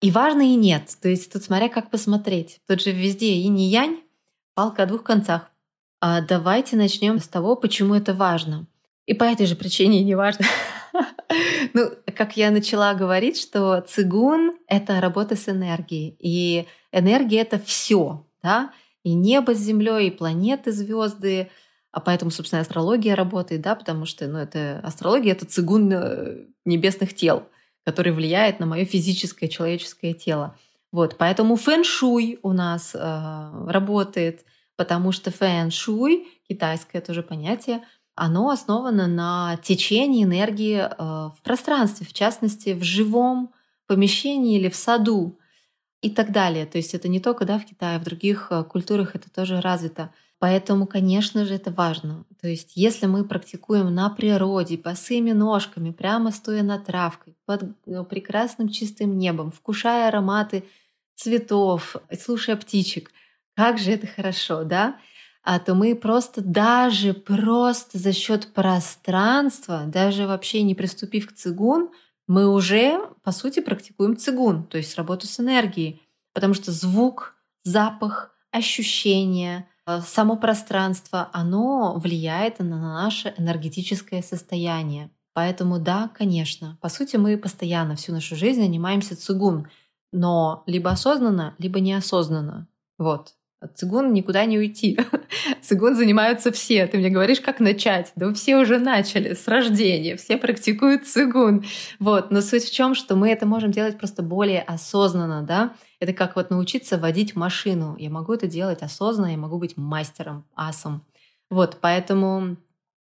И важно, и нет. То есть тут смотря как посмотреть. Тут же везде и не янь, палка о двух концах. А давайте начнем с того, почему это важно. И по этой же причине не важно. Ну, как я начала говорить, что цигун — это работа с энергией. И энергия — это все, да? И небо с землей, и планеты, звезды. А поэтому, собственно, астрология работает, да, потому что ну, это астрология — это цигун э, небесных тел, который влияет на мое физическое человеческое тело. Вот, поэтому фэн-шуй у нас э, работает, потому что фэн-шуй, китайское тоже понятие — оно основано на течении энергии э, в пространстве, в частности, в живом помещении или в саду и так далее. То есть это не только да, в Китае, в других э, культурах это тоже развито. Поэтому, конечно же, это важно. То есть если мы практикуем на природе, босыми ножками, прямо стоя на травкой, под э, прекрасным чистым небом, вкушая ароматы цветов, слушая птичек, как же это хорошо, да? а то мы просто даже просто за счет пространства, даже вообще не приступив к цигун, мы уже, по сути, практикуем цигун, то есть работу с энергией. Потому что звук, запах, ощущение, э, само пространство, оно влияет на наше энергетическое состояние. Поэтому да, конечно, по сути мы постоянно всю нашу жизнь занимаемся цигун, но либо осознанно, либо неосознанно. Вот. От цигун никуда не уйти. Цигун занимаются все. Ты мне говоришь, как начать? Да все уже начали с рождения, все практикуют цигун. Вот. Но суть в чем, что мы это можем делать просто более осознанно, да? Это как вот научиться водить машину. Я могу это делать осознанно, я могу быть мастером, асом. Вот, поэтому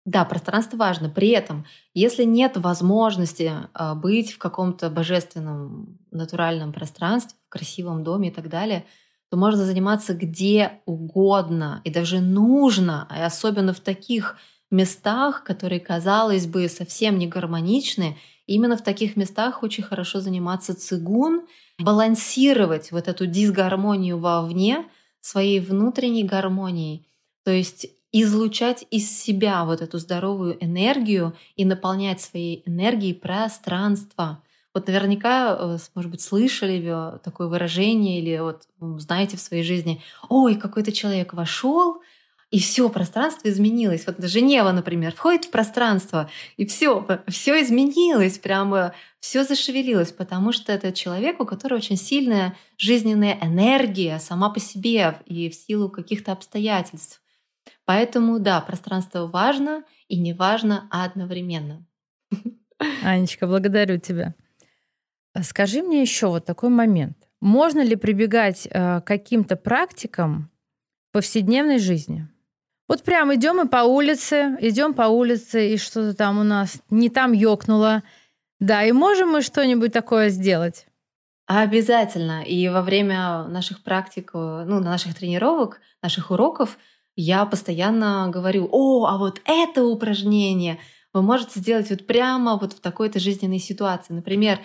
да, пространство важно. При этом, если нет возможности а, быть в каком-то божественном натуральном пространстве, в красивом доме и так далее – то можно заниматься где угодно и даже нужно, и особенно в таких местах, которые, казалось бы, совсем не гармоничны. Именно в таких местах очень хорошо заниматься цигун, балансировать вот эту дисгармонию вовне своей внутренней гармонией. То есть излучать из себя вот эту здоровую энергию и наполнять своей энергией пространство. Вот наверняка, э, может быть, слышали такое выражение или вот знаете в своей жизни, ой, какой-то человек вошел, и все пространство изменилось. Вот Женева, например, входит в пространство, и все, все изменилось, прямо все зашевелилось, потому что это человек, у которого очень сильная жизненная энергия сама по себе и в силу каких-то обстоятельств. Поэтому, да, пространство важно и не важно одновременно. Анечка, благодарю тебя. А скажи мне еще вот такой момент. Можно ли прибегать э, к каким-то практикам в повседневной жизни? Вот прям идем и по улице, идем по улице, и что-то там у нас не там ёкнуло. Да, и можем мы что-нибудь такое сделать? Обязательно. И во время наших практик, э, ну, наших тренировок, наших уроков, я постоянно говорю, о, а вот это упражнение вы можете сделать вот прямо вот в такой-то жизненной ситуации. Например,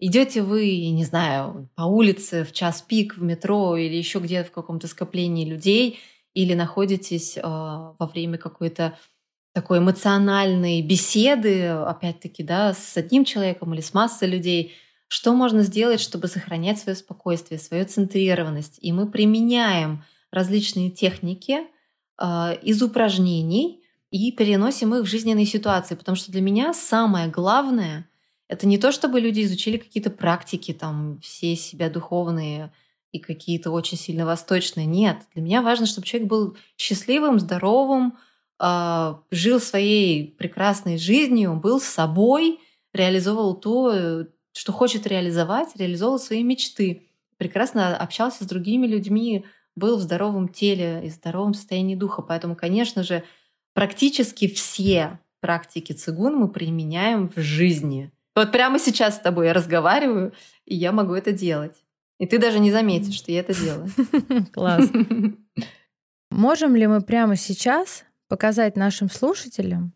Идете вы, не знаю, по улице в час пик в метро или еще где-то в каком-то скоплении людей, или находитесь э, во время какой-то такой эмоциональной беседы, опять-таки, да, с одним человеком или с массой людей, что можно сделать, чтобы сохранять свое спокойствие, свою центрированность. И мы применяем различные техники э, из упражнений и переносим их в жизненные ситуации. Потому что для меня самое главное — это не то, чтобы люди изучили какие-то практики, там, все себя духовные и какие-то очень сильно восточные. Нет, для меня важно, чтобы человек был счастливым, здоровым, э, жил своей прекрасной жизнью, был собой, реализовывал то, что хочет реализовать, реализовывал свои мечты, прекрасно общался с другими людьми, был в здоровом теле и здоровом состоянии духа. Поэтому, конечно же, практически все практики цигун мы применяем в жизни. Вот прямо сейчас с тобой я разговариваю, и я могу это делать. И ты даже не заметишь, что я это делаю. Класс. Можем ли мы прямо сейчас показать нашим слушателям,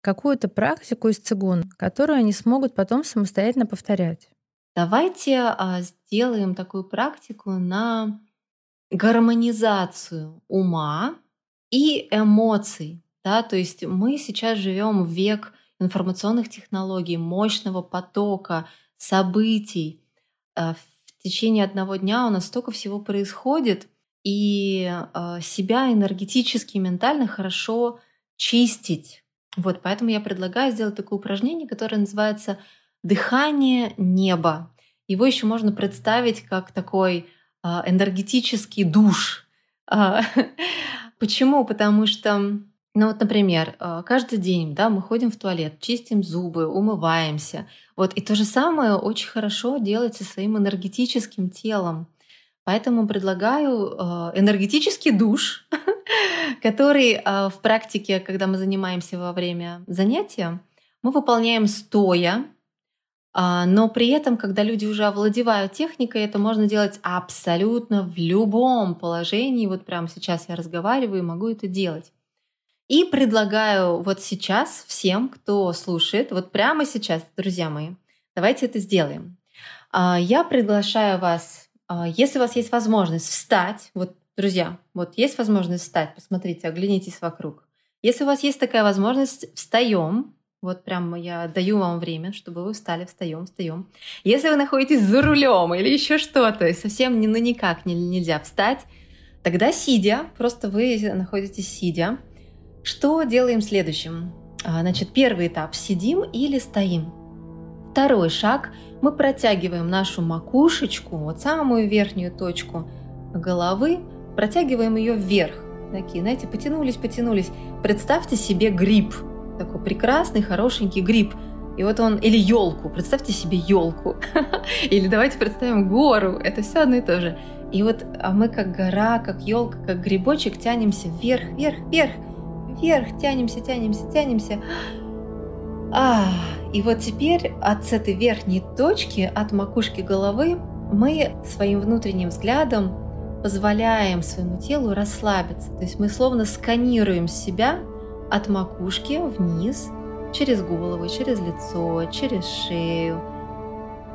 какую-то практику из цигун, которую они смогут потом самостоятельно повторять. Давайте а, сделаем такую практику на гармонизацию ума и эмоций. Да? То есть мы сейчас живем в век информационных технологий, мощного потока, событий. В течение одного дня у нас столько всего происходит, и а, себя энергетически, ментально хорошо чистить вот, поэтому я предлагаю сделать такое упражнение, которое называется дыхание неба. Его еще можно представить как такой а, энергетический душ. А, почему? Потому что, ну вот, например, а, каждый день, да, мы ходим в туалет, чистим зубы, умываемся. Вот, и то же самое очень хорошо делать со своим энергетическим телом. Поэтому предлагаю энергетический душ который а, в практике, когда мы занимаемся во время занятия, мы выполняем стоя, а, но при этом, когда люди уже овладевают техникой, это можно делать абсолютно в любом положении. Вот прямо сейчас я разговариваю и могу это делать. И предлагаю вот сейчас всем, кто слушает, вот прямо сейчас, друзья мои, давайте это сделаем. А, я приглашаю вас, если у вас есть возможность встать, вот Друзья, вот есть возможность встать, посмотрите, оглянитесь вокруг. Если у вас есть такая возможность, встаем. Вот прямо я даю вам время, чтобы вы встали, встаем, встаем. Если вы находитесь за рулем или еще что-то, и совсем ну никак не, нельзя встать, тогда сидя, просто вы находитесь сидя. Что делаем следующим? А, значит, первый этап – сидим или стоим. Второй шаг – мы протягиваем нашу макушечку, вот самую верхнюю точку головы, протягиваем ее вверх. Такие, знаете, потянулись, потянулись. Представьте себе гриб, такой прекрасный, хорошенький гриб. И вот он, или елку, представьте себе елку. или давайте представим гору, это все одно и то же. И вот а мы как гора, как елка, как грибочек тянемся вверх, вверх, вверх, вверх, тянемся, тянемся, тянемся. А, и вот теперь от этой верхней точки, от макушки головы, мы своим внутренним взглядом позволяем своему телу расслабиться. То есть мы словно сканируем себя от макушки вниз, через голову, через лицо, через шею,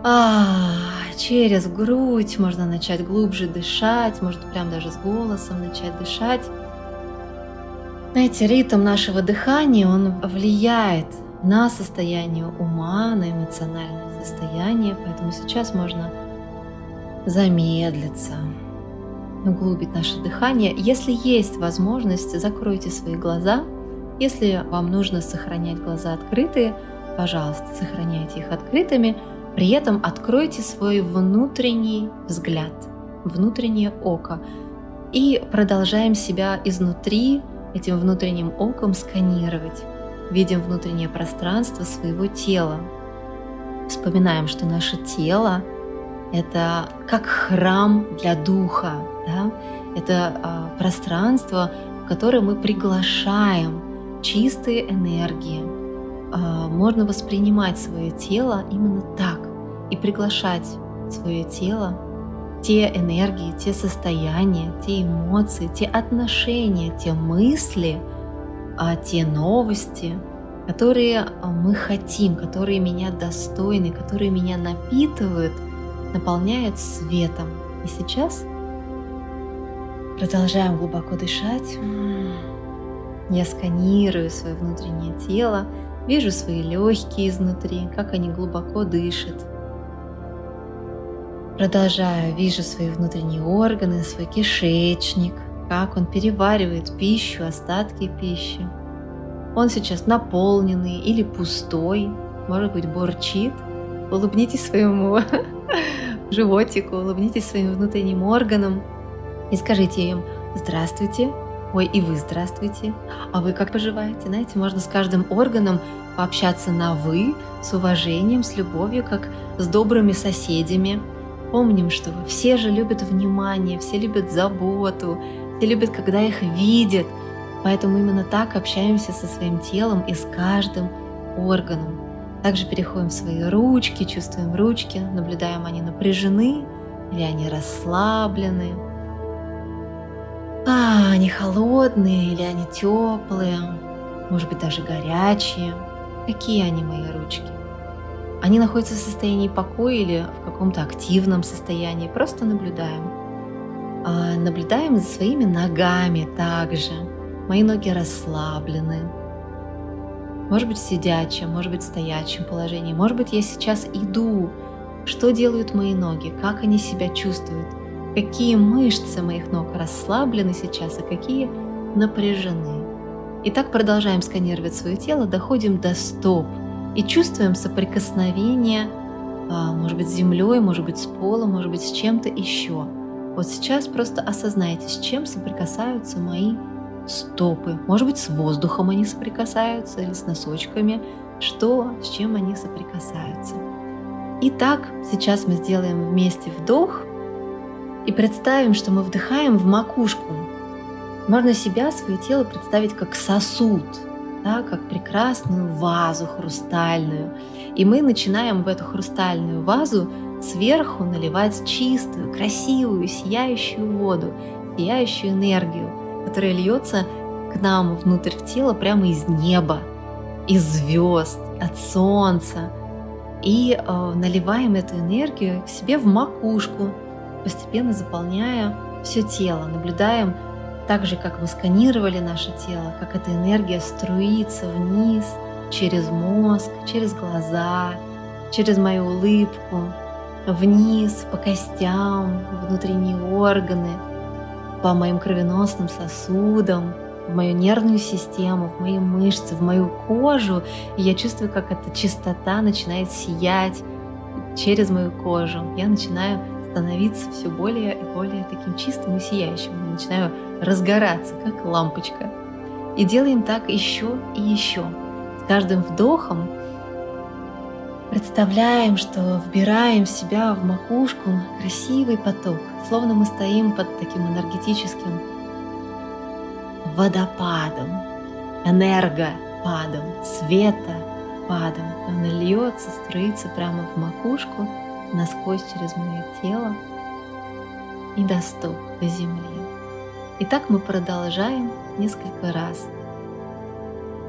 а, через грудь можно начать глубже дышать, может прям даже с голосом начать дышать. Знаете, ритм нашего дыхания, он влияет на состояние ума, на эмоциональное состояние, поэтому сейчас можно замедлиться, углубить наше дыхание. Если есть возможность, закройте свои глаза. Если вам нужно сохранять глаза открытые, пожалуйста, сохраняйте их открытыми. При этом откройте свой внутренний взгляд, внутреннее око. И продолжаем себя изнутри этим внутренним оком сканировать. Видим внутреннее пространство своего тела. Вспоминаем, что наше тело — это как храм для духа, да? Это а, пространство, в которое мы приглашаем чистые энергии. А, можно воспринимать свое тело именно так и приглашать свое тело, те энергии, те состояния, те эмоции, те отношения, те мысли, а, те новости, которые а, мы хотим, которые меня достойны, которые меня напитывают, наполняют светом. И сейчас Продолжаем глубоко дышать. Я сканирую свое внутреннее тело, вижу свои легкие изнутри, как они глубоко дышат. Продолжаю, вижу свои внутренние органы, свой кишечник, как он переваривает пищу, остатки пищи. Он сейчас наполненный или пустой, может быть, бурчит. Улыбнитесь своему животику, улыбнитесь своим внутренним органам и скажите им «Здравствуйте», Ой, и вы здравствуйте. А вы как поживаете? Знаете, можно с каждым органом пообщаться на «вы», с уважением, с любовью, как с добрыми соседями. Помним, что все же любят внимание, все любят заботу, все любят, когда их видят. Поэтому именно так общаемся со своим телом и с каждым органом. Также переходим в свои ручки, чувствуем ручки, наблюдаем, они напряжены или они расслаблены. А, они холодные или они теплые, может быть даже горячие. Какие они мои ручки? Они находятся в состоянии покоя или в каком-то активном состоянии. Просто наблюдаем. А, наблюдаем за своими ногами также. Мои ноги расслаблены. Может быть, в может быть, в стоячем положении. Может быть, я сейчас иду. Что делают мои ноги? Как они себя чувствуют? какие мышцы моих ног расслаблены сейчас, а какие напряжены. И так продолжаем сканировать свое тело, доходим до стоп и чувствуем соприкосновение, а, может быть, с землей, может быть, с полом, может быть, с чем-то еще. Вот сейчас просто осознайте, с чем соприкасаются мои стопы. Может быть, с воздухом они соприкасаются или с носочками. Что, с чем они соприкасаются. Итак, сейчас мы сделаем вместе вдох и представим, что мы вдыхаем в макушку. Можно себя, свое тело представить как сосуд, да, как прекрасную вазу хрустальную. И мы начинаем в эту хрустальную вазу сверху наливать чистую, красивую, сияющую воду, сияющую энергию, которая льется к нам внутрь в тело прямо из неба, из звезд, от солнца. И э, наливаем эту энергию к себе в макушку, постепенно заполняя все тело. Наблюдаем так же, как мы сканировали наше тело, как эта энергия струится вниз через мозг, через глаза, через мою улыбку, вниз по костям, внутренние органы, по моим кровеносным сосудам, в мою нервную систему, в мои мышцы, в мою кожу. И я чувствую, как эта чистота начинает сиять через мою кожу. Я начинаю становиться все более и более таким чистым и сияющим. Мы начинаю разгораться, как лампочка. И делаем так еще и еще. С каждым вдохом представляем, что вбираем в себя в макушку красивый поток, словно мы стоим под таким энергетическим водопадом, энергопадом, светопадом. Он льется, струится прямо в макушку – насквозь через мое тело и до стоп, до земли. И так мы продолжаем несколько раз.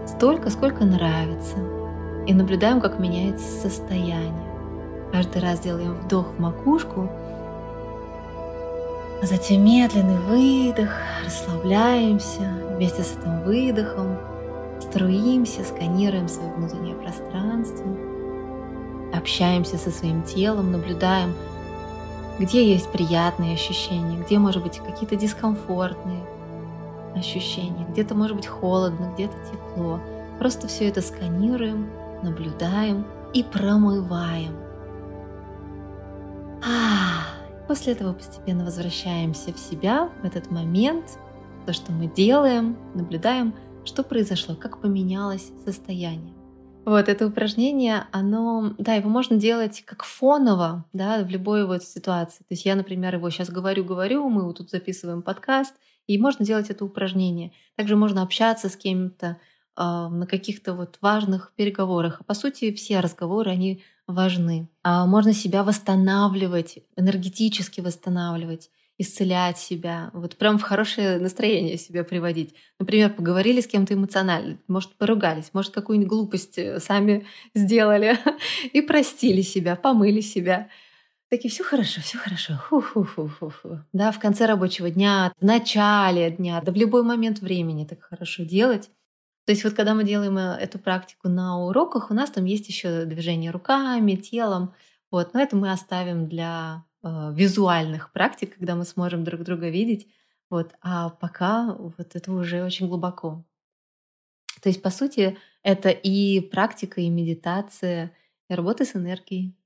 Столько, сколько нравится. И наблюдаем, как меняется состояние. Каждый раз делаем вдох в макушку, а затем медленный выдох, расслабляемся вместе с этим выдохом, струимся, сканируем свое внутреннее пространство – общаемся со своим телом, наблюдаем, где есть приятные ощущения, где, может быть, какие-то дискомфортные ощущения, где-то, может быть, холодно, где-то тепло. Просто все это сканируем, наблюдаем и промываем. А, после этого постепенно возвращаемся в себя, в этот момент, то, что мы делаем, наблюдаем, что произошло, как поменялось состояние. Вот это упражнение, оно, да, его можно делать как фоново, да, в любой вот ситуации. То есть я, например, его сейчас говорю-говорю, мы вот тут записываем подкаст, и можно делать это упражнение. Также можно общаться с кем-то э, на каких-то вот важных переговорах. А по сути, все разговоры, они важны. А можно себя восстанавливать, энергетически восстанавливать исцелять себя, вот прям в хорошее настроение себя приводить. Например, поговорили с кем-то эмоционально, может, поругались, может, какую-нибудь глупость э, сами сделали и простили себя, помыли себя. Такие, все хорошо, все хорошо. Фу-фу-фу-фу-фу. Да, в конце рабочего дня, в начале дня, да в любой момент времени так хорошо делать. То есть вот когда мы делаем э, эту практику на уроках, у нас там есть еще движение руками, телом. Вот, но это мы оставим для визуальных практик, когда мы сможем друг друга видеть. Вот. А пока вот это уже очень глубоко. То есть, по сути, это и практика, и медитация, и работа с энергией,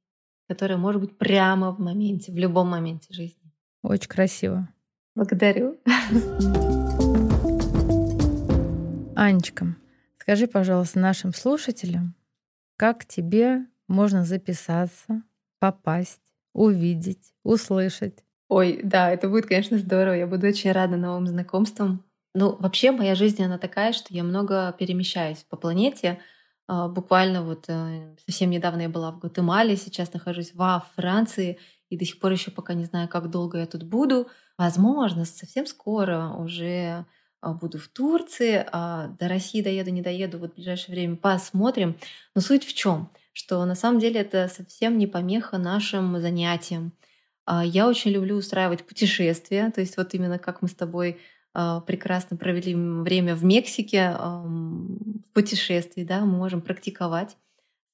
которая может быть прямо в моменте, в любом моменте жизни. Очень красиво. Благодарю. Анечка, скажи, пожалуйста, нашим слушателям, как тебе можно записаться, попасть, увидеть, услышать? Ой, да, это будет, конечно, здорово. Я буду очень рада новым знакомствам. Ну, вообще моя жизнь, она такая, что я много перемещаюсь по планете. А, буквально вот э, совсем недавно я была в Гватемале, сейчас нахожусь во Франции, и до сих пор еще пока не знаю, как долго я тут буду. Возможно, совсем скоро уже а, буду в Турции, а до России доеду, не доеду, вот в ближайшее время посмотрим. Но суть в чем? Что на самом деле это совсем не помеха нашим занятиям. А, я очень люблю устраивать путешествия, то есть вот именно как мы с тобой а, прекрасно провели время в Мексике, в путешествии, да, мы можем практиковать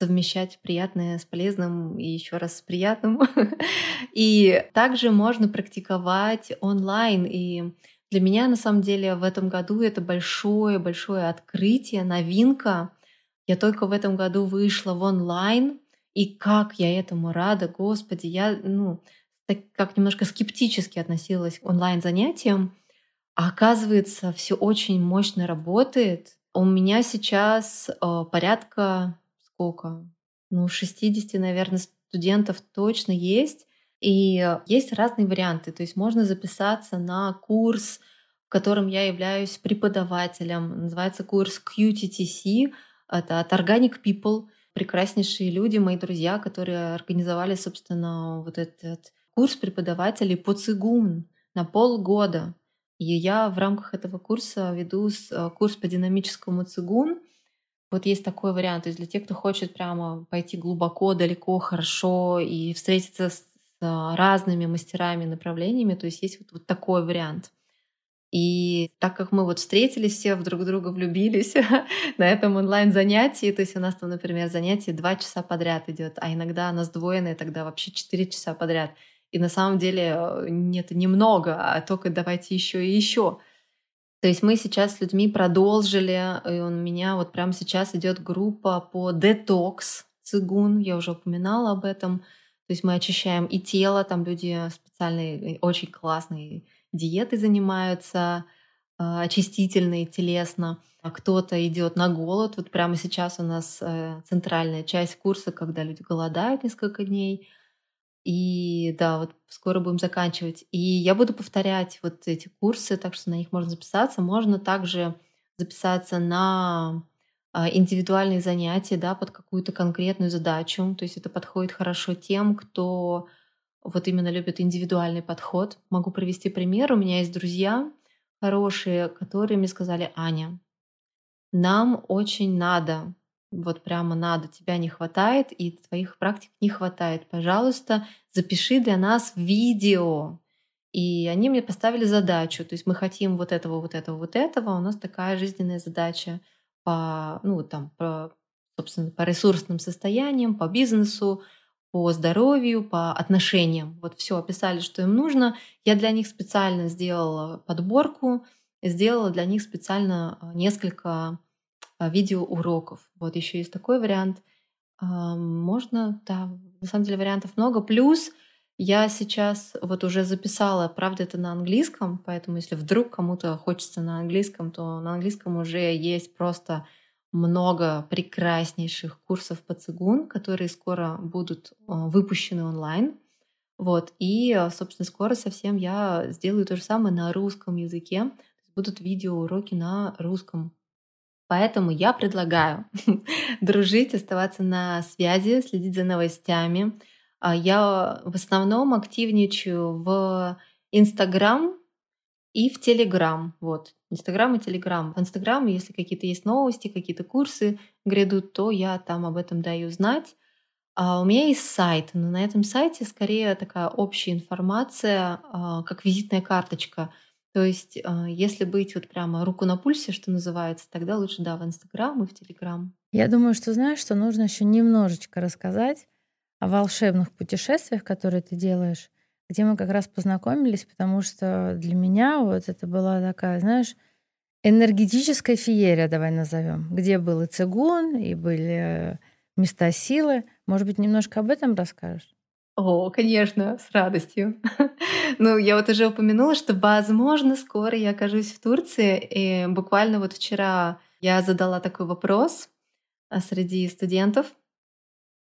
совмещать приятное с полезным и еще раз с приятным. И также можно практиковать онлайн. И для меня, на самом деле, в этом году это большое-большое открытие, новинка. Я только в этом году вышла в онлайн, и как я этому рада, Господи, я, ну, так, как немножко скептически относилась к онлайн-занятиям, а оказывается, все очень мощно работает. У меня сейчас э, порядка сколько? Ну, 60, наверное, студентов точно есть. И есть разные варианты. То есть можно записаться на курс, в котором я являюсь преподавателем. Называется курс QTTC. Это от Organic People. Прекраснейшие люди, мои друзья, которые организовали, собственно, вот этот курс преподавателей по цигун на полгода. И я в рамках этого курса веду э, курс по динамическому цигун. Вот есть такой вариант. То есть для тех, кто хочет прямо пойти глубоко, далеко, хорошо и встретиться с разными мастерами, направлениями, то есть есть вот, вот такой вариант. И так как мы вот встретились все, друг друга влюбились на этом онлайн-занятии, то есть у нас там, например, занятие два часа подряд идет, а иногда оно сдвоенное, тогда вообще четыре часа подряд. И на самом деле э, нет, немного, а только давайте еще и еще. То есть мы сейчас с людьми продолжили, и у меня вот прямо сейчас идет группа по детокс цигун, я уже упоминала об этом, то есть мы очищаем и тело, там люди специальные, очень классные диеты занимаются, а, очистительные телесно. А кто-то идет на голод. Вот прямо сейчас у нас э, центральная часть курса, когда люди голодают несколько дней. И да, вот скоро будем заканчивать. И я буду повторять вот эти курсы, так что на них можно записаться. Можно также записаться на а, индивидуальные занятия да, под какую-то конкретную задачу. То есть это подходит хорошо тем, кто вот именно любит индивидуальный подход. Могу привести пример. У меня есть друзья хорошие, которые мне сказали, Аня, нам очень надо, вот прямо надо, тебя не хватает и твоих практик не хватает. Пожалуйста, запиши для нас видео. И они мне поставили задачу, то есть мы хотим вот этого, вот этого, вот этого, у нас такая жизненная задача — по, ну, там, по, собственно, по ресурсным состояниям, по бизнесу, по здоровью, по отношениям. Вот все описали, что им нужно. Я для них специально сделала подборку, сделала для них специально а, несколько а, видеоуроков. Вот еще есть такой вариант. Можно, да, на самом деле вариантов много. Плюс я сейчас вот уже записала, правда, это на английском, поэтому если вдруг кому-то хочется на английском, то на английском уже есть просто много прекраснейших курсов по цигун, которые скоро будут а, выпущены онлайн. Вот. И, собственно, скоро совсем я сделаю то же самое на русском языке. Будут видеоуроки на русском. Поэтому я предлагаю дружить, оставаться на связи, следить за новостями, а я в основном активничаю в Инстаграм и в Телеграм. Вот, Инстаграм и Телеграм. В Инстаграм, если какие-то есть новости, какие-то курсы грядут, то я там об этом даю знать. А у меня есть сайт, но на этом сайте скорее такая общая информация, а, как визитная карточка. То есть, а, если быть вот прямо руку на пульсе, что называется, тогда лучше, да, в Инстаграм и в Телеграм. Я думаю, что знаешь, что нужно еще немножечко рассказать о волшебных путешествиях, которые ты делаешь, где мы как раз познакомились, потому что для меня вот это была такая, знаешь, энергетическая феерия, давай назовем, где был и цигун, и были места силы. Может быть, немножко об этом расскажешь? О, конечно, с радостью. ну, я вот уже упомянула, что, возможно, скоро я окажусь в Турции. И буквально вот вчера я задала такой вопрос а, среди студентов.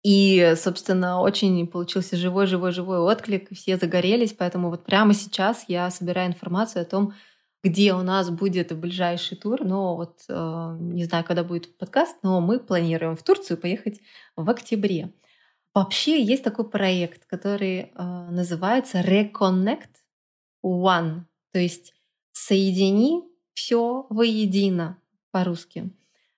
И, собственно, очень получился живой-живой-живой отклик, все загорелись, поэтому вот прямо сейчас я собираю информацию о том, где у нас будет ближайший тур, но вот э, не знаю, когда будет подкаст, но мы планируем в Турцию поехать в октябре. Вообще есть такой проект, который э, называется Reconnect One, то есть соедини все воедино по-русски.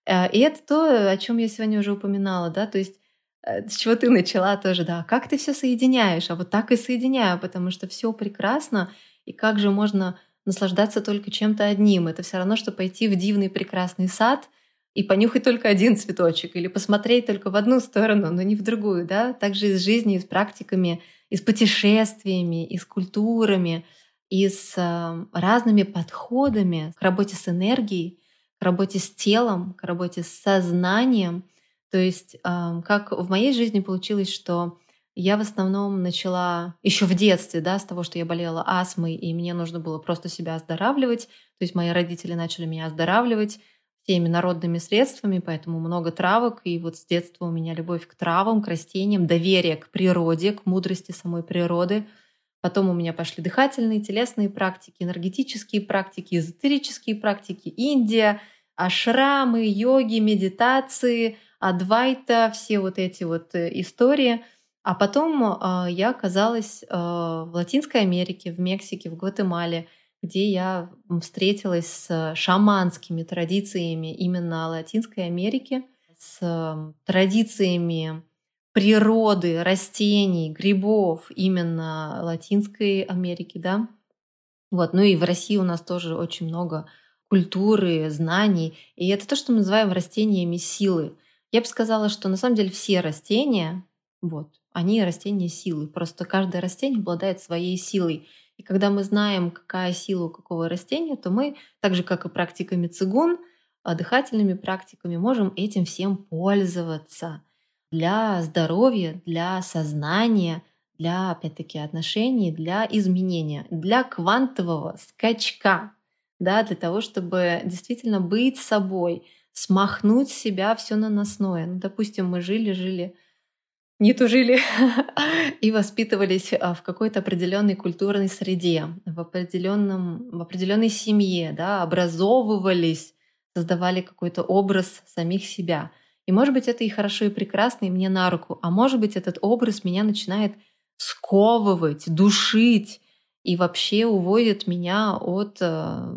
Э, и это то, о чем я сегодня уже упоминала, да, то есть с чего ты начала тоже, да, как ты все соединяешь, а вот так и соединяю, потому что все прекрасно, и как же можно наслаждаться только чем-то одним. Это все равно, что пойти в дивный прекрасный сад и понюхать только один цветочек, или посмотреть только в одну сторону, но не в другую, да. Также и с жизнью, и с практиками, и с путешествиями, и с культурами, и с э, разными подходами к работе с энергией, к работе с телом, к работе с сознанием — то есть, как в моей жизни получилось, что я в основном начала еще в детстве, да, с того, что я болела астмой, и мне нужно было просто себя оздоравливать. То есть мои родители начали меня оздоравливать всеми народными средствами, поэтому много травок. И вот с детства у меня любовь к травам, к растениям, доверие к природе, к мудрости самой природы. Потом у меня пошли дыхательные, телесные практики, энергетические практики, эзотерические практики, Индия, ашрамы, йоги, медитации — Адвайта, все вот эти вот э, истории. А потом а, я оказалась а, в Латинской Америке, в Мексике, в Гватемале, где я встретилась с шаманскими традициями именно Латинской Америки, с традициями природы, растений, грибов именно Латинской Америки, да. Вот. Ну и в России у нас тоже очень много культуры, знаний. И это то, что мы называем растениями силы. Я бы сказала, что на самом деле все растения, вот, они растения силы. Просто каждое растение обладает своей силой. И когда мы знаем, какая сила у какого растения, то мы, так же как и практиками цигун, а, дыхательными практиками, можем этим всем пользоваться для здоровья, для сознания, для, опять-таки, отношений, для изменения, для квантового скачка, да, для того, чтобы действительно быть собой, смахнуть с себя все наносное. Ну, допустим, мы жили-жили, не тужили и воспитывались а, в какой-то определенной культурной среде, в, определенном, в определенной семье, да, образовывались, создавали какой-то образ самих себя. И может быть это и хорошо, и прекрасно, и мне на руку, а может быть этот образ меня начинает сковывать, душить и вообще уводит меня от, э,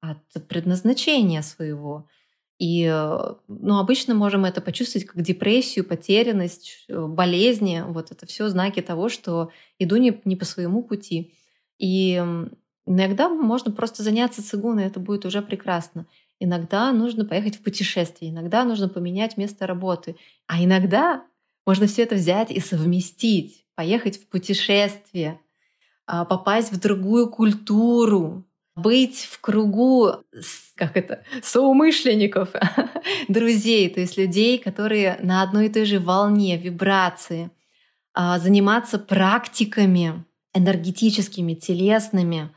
от предназначения своего. И ну, обычно можем это почувствовать как депрессию, потерянность, э, болезни. Вот это все знаки того, что иду не, не по своему пути. И иногда можно просто заняться цигуной, это будет уже прекрасно. Иногда нужно поехать в путешествие, иногда нужно поменять место работы, а иногда можно все это взять и совместить, поехать в путешествие, а, попасть в другую культуру, быть в кругу, как это, соумышленников, друзей, то есть людей, которые на одной и той же волне, вибрации, а, заниматься практиками энергетическими, телесными,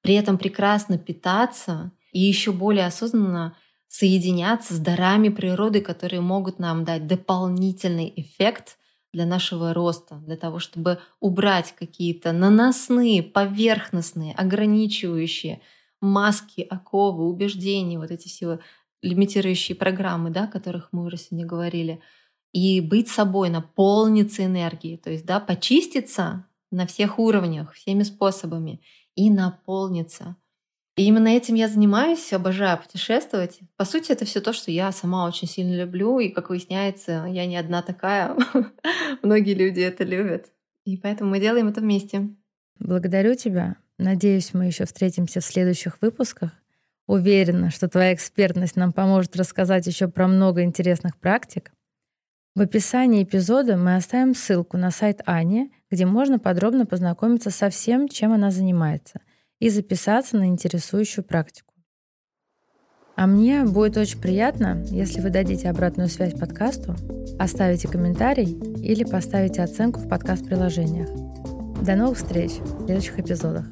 при этом прекрасно питаться и еще более осознанно соединяться с дарами природы, которые могут нам дать дополнительный эффект для нашего роста, для того, чтобы убрать какие-то наносные, поверхностные, ограничивающие маски, оковы, убеждения, вот эти все лимитирующие программы, да, о которых мы уже сегодня говорили, и быть собой, наполниться энергией, то есть да, почиститься на всех уровнях, всеми способами и наполниться – и именно этим я занимаюсь, обожаю путешествовать. По сути, это все то, что я сама очень сильно люблю. И, как выясняется, я не одна такая. Многие люди это любят. И поэтому мы делаем это вместе. Благодарю тебя. Надеюсь, мы еще встретимся в следующих выпусках. Уверена, что твоя экспертность нам поможет рассказать еще про много интересных практик. В описании эпизода мы оставим ссылку на сайт Ани, где можно подробно познакомиться со всем, чем она занимается, и записаться на интересующую практику. А мне будет очень приятно, если вы дадите обратную связь подкасту, оставите комментарий или поставите оценку в подкаст-приложениях. До новых встреч в следующих эпизодах.